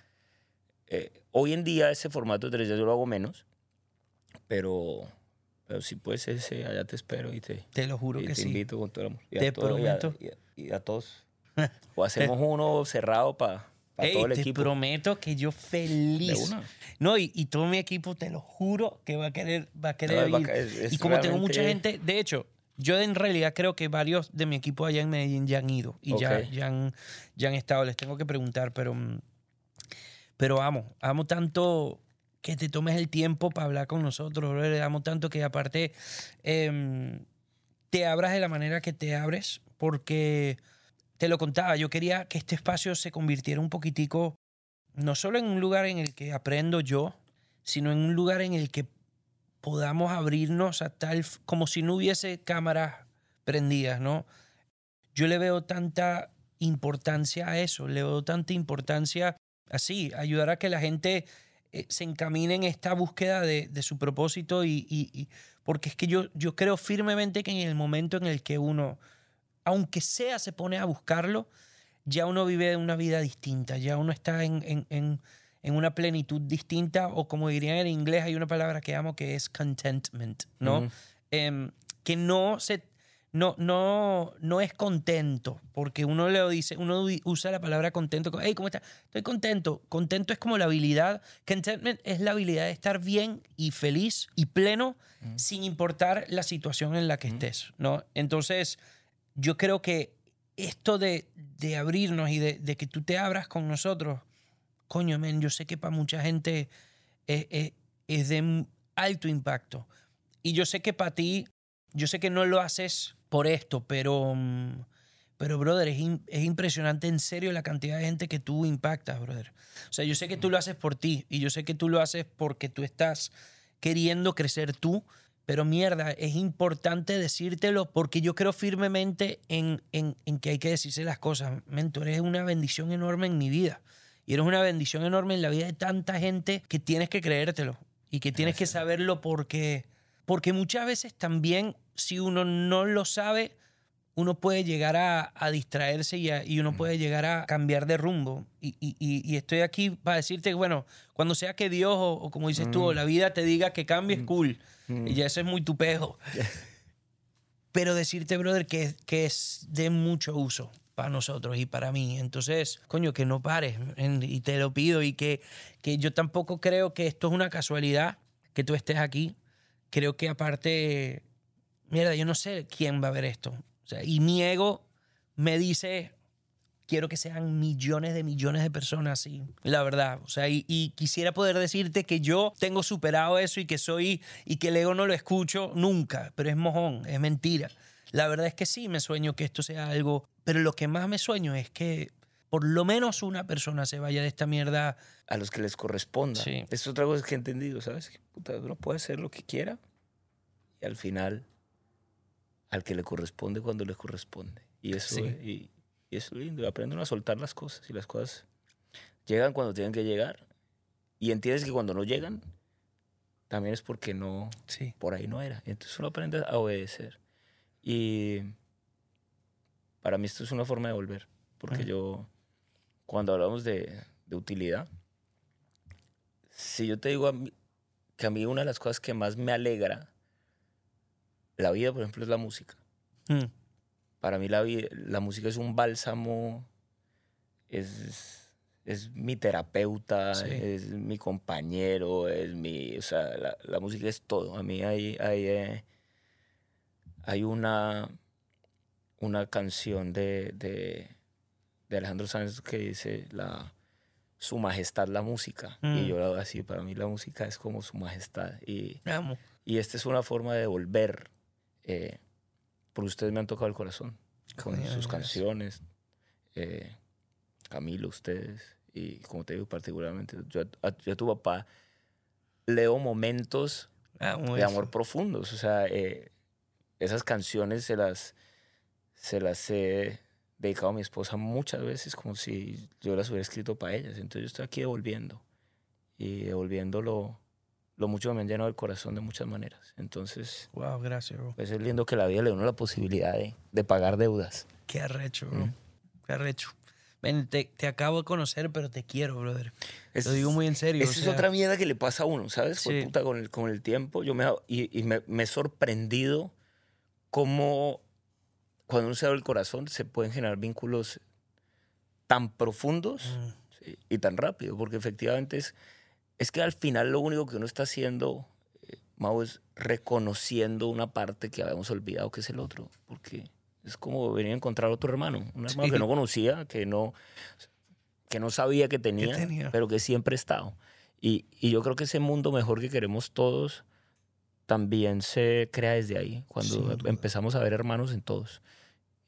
[SPEAKER 1] eh, hoy en día ese formato de tres días yo lo hago menos, pero, sí, pues ese, allá te espero y te,
[SPEAKER 2] Te lo juro
[SPEAKER 1] y
[SPEAKER 2] que
[SPEAKER 1] te
[SPEAKER 2] sí.
[SPEAKER 1] invito con todo el amor. Y a
[SPEAKER 2] Te
[SPEAKER 1] todo- y a-
[SPEAKER 2] prometo.
[SPEAKER 1] Y a, y a todos. (laughs) O hacemos uno cerrado para todo el
[SPEAKER 2] te
[SPEAKER 1] equipo.
[SPEAKER 2] prometo que yo
[SPEAKER 1] De
[SPEAKER 2] feliz.
[SPEAKER 1] una.
[SPEAKER 2] No, y, todo mi equipo, te lo juro, que va a querer, va a querer
[SPEAKER 1] No,
[SPEAKER 2] ir.
[SPEAKER 1] baca- es- es
[SPEAKER 2] y como tengo mucha gente, de hecho, yo en realidad creo que varios de mi equipo allá en Medellín ya han ido y ya, ya, han, ya han estado. Les tengo que preguntar, pero, mm, pero amo, amo tanto que te tomes el tiempo para hablar con nosotros, brother. Amo tanto que aparte em, te abras de la manera que te abres, porque te lo contaba, yo quería que este espacio se convirtiera un poquitico, no solo en un lugar en el que aprendo yo, sino en un lugar en el que podamos abrirnos a tal, como si no hubiese cámaras prendidas, ¿no? Yo le veo tanta importancia a eso, le veo tanta importancia así, ayudar a que la gente eh, se encamine en esta búsqueda de, de su propósito y, y- y- porque es que yo, yo creo firmemente que en el momento en el que uno, aunque sea, se pone a buscarlo, ya uno vive una vida distinta, ya uno está en, en- en- en una plenitud distinta o como dirían en inglés, hay una palabra que amo que es contentment, ¿no? Em, que no se no, no, no es contento, porque uno le dice, uno usa la palabra contento, como, hey, ¿cómo estás? Estoy contento. Contento es como la habilidad, contentment es la habilidad de estar bien y feliz y pleno sin importar la situación en la que estés, ¿no? Entonces, yo creo que esto de, de abrirnos y de, de que tú te abras con nosotros, coño, men, yo sé que para mucha gente es, es- es de alto impacto. Y yo sé que para ti, yo sé que no lo haces por esto, pero, mm, pero brother, es, es impresionante en serio la cantidad de gente que tú impactas, brother. O sea, yo sé que tú lo haces por ti y yo sé que tú lo haces porque tú estás queriendo crecer tú, pero mierda, es importante decírtelo porque yo creo firmemente en, en, en que hay que decirse las cosas. Men, tú eres una bendición enorme en mi vida. Y eres una bendición enorme en la vida de tanta gente que tienes que creértelo y que tienes que saberlo porque, porque muchas veces también si uno no lo sabe, uno puede llegar a, a distraerse y, a- y uno puede llegar a cambiar de rumbo. Y, y- y- y estoy aquí para decirte bueno, cuando sea que Dios o, o como dices tú, o la vida te diga que cambies, cool. Y ya eso es muy tu pejo. (laughs) Pero decirte, brother, que, que es de mucho uso para nosotros y para mí. Entonces, coño, que no pares. en- Y te lo pido. Y que, que yo tampoco creo que esto es una casualidad que tú estés aquí. Creo que aparte, mierda, yo no sé quién va a ver esto. O sea, y mi ego me dice, quiero que sean millones de millones de personas así, la verdad. O sea, y, y quisiera poder decirte que yo tengo superado eso y que soy, y que el ego no lo escucho nunca, pero es mojón, es mentira. La verdad es que sí, me sueño que esto sea algo, pero lo que más me sueño es que por lo menos una persona se vaya de esta mierda.
[SPEAKER 1] a los que les corresponda.
[SPEAKER 2] Sí.
[SPEAKER 1] Es otra cosa que he entendido, ¿sabes? Que, puta, uno puede hacer lo que quiera y al final al que le corresponde cuando le corresponde. Y eso,
[SPEAKER 2] Sí.
[SPEAKER 1] y, y eso es lindo. y Aprende uno a soltar las cosas y las cosas llegan cuando tienen que llegar y entiendes que cuando no llegan también es porque no,
[SPEAKER 2] Sí.
[SPEAKER 1] por ahí no era. Entonces uno aprende a obedecer. Y para mí esto es una forma de volver, porque yo, cuando hablamos de, de utilidad, si yo te digo a mí- que a mí una de las cosas que más me alegra la vida, por ejemplo, es la música.
[SPEAKER 2] Mm,
[SPEAKER 1] Para mí la, la música es un bálsamo, es, es mi terapeuta,
[SPEAKER 2] Sí.
[SPEAKER 1] es mi compañero, es mi... O sea, la, la música es todo. A mí hay, hay, eh, hay una, una canción de, de, de Alejandro Sanz que dice la, Su Majestad la música.
[SPEAKER 2] Mm.
[SPEAKER 1] Y yo lo hago así, para mí la música es como Su Majestad. Y,
[SPEAKER 2] amo.
[SPEAKER 1] y esta es una forma de devolver, eh, porque ustedes me han tocado el corazón con sus canciones, eh, Camilo, ustedes, y como te digo particularmente, yo, a, yo a tu papá leo momentos
[SPEAKER 2] Amo
[SPEAKER 1] de
[SPEAKER 2] eso.
[SPEAKER 1] amor profundos, o sea, eh, esas canciones se las, se las he dedicado a mi esposa muchas veces como si yo las hubiera escrito para ellas, entonces yo estoy aquí devolviendo y devolviendo lo, mucho me han llenado el corazón de muchas maneras, entonces...
[SPEAKER 2] Wow, gracias, bro.
[SPEAKER 1] Pues es lindo que la vida le dé uno la posibilidad de, de pagar deudas.
[SPEAKER 2] Qué arrecho, bro.
[SPEAKER 1] Mm.
[SPEAKER 2] Qué arrecho. Ven, te, te acabo de conocer, pero te quiero, brother.
[SPEAKER 1] Es-
[SPEAKER 2] Lo digo muy en serio.
[SPEAKER 1] Esa
[SPEAKER 2] o
[SPEAKER 1] es
[SPEAKER 2] sea,
[SPEAKER 1] otra mierda que le pasa a uno, ¿sabes?
[SPEAKER 2] Sí.
[SPEAKER 1] puta con el, con el tiempo. Yo me, y, y me, me he sorprendido cómo cuando uno se abre el corazón se pueden generar vínculos tan profundos
[SPEAKER 2] Mm,
[SPEAKER 1] sí, y tan rápido, porque efectivamente es, es que al final lo único que uno está haciendo, eh, Mau, es reconociendo una parte que habíamos olvidado que es el otro, porque es como venir a encontrar otro hermano, un hermano
[SPEAKER 2] Sí.
[SPEAKER 1] que no conocía, que no, que no sabía que tenía,
[SPEAKER 5] tenía.
[SPEAKER 1] pero que siempre he estado. Y, y yo creo que ese mundo mejor que queremos todos también se crea desde ahí, cuando empezamos a ver hermanos en todos.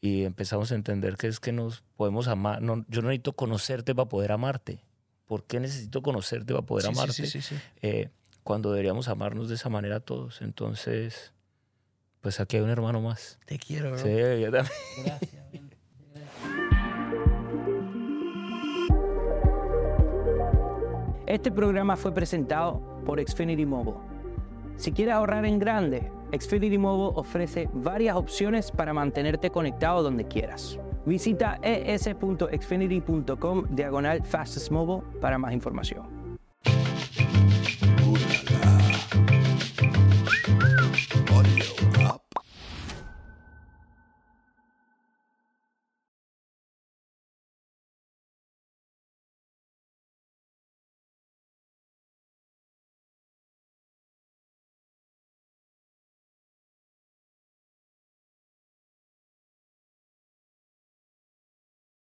[SPEAKER 1] Y empezamos a entender que es que nos podemos amar. No, yo no necesito conocerte para poder amarte. ¿Por qué necesito conocerte para poder
[SPEAKER 5] Sí, sí,
[SPEAKER 1] amarte?
[SPEAKER 5] sí, sí, sí.
[SPEAKER 1] eh, cuando deberíamos amarnos de esa manera todos. Entonces, pues aquí hay un hermano más.
[SPEAKER 5] Te quiero, bro.
[SPEAKER 1] Sí, yo también.
[SPEAKER 5] Gracias.
[SPEAKER 2] Este programa fue presentado por Xfinity Mobile. Si quieres ahorrar en grande, Xfinity Mobile ofrece varias opciones para mantenerte conectado donde quieras. Visita es.xfinity.com diagonal fastest mobile para más información.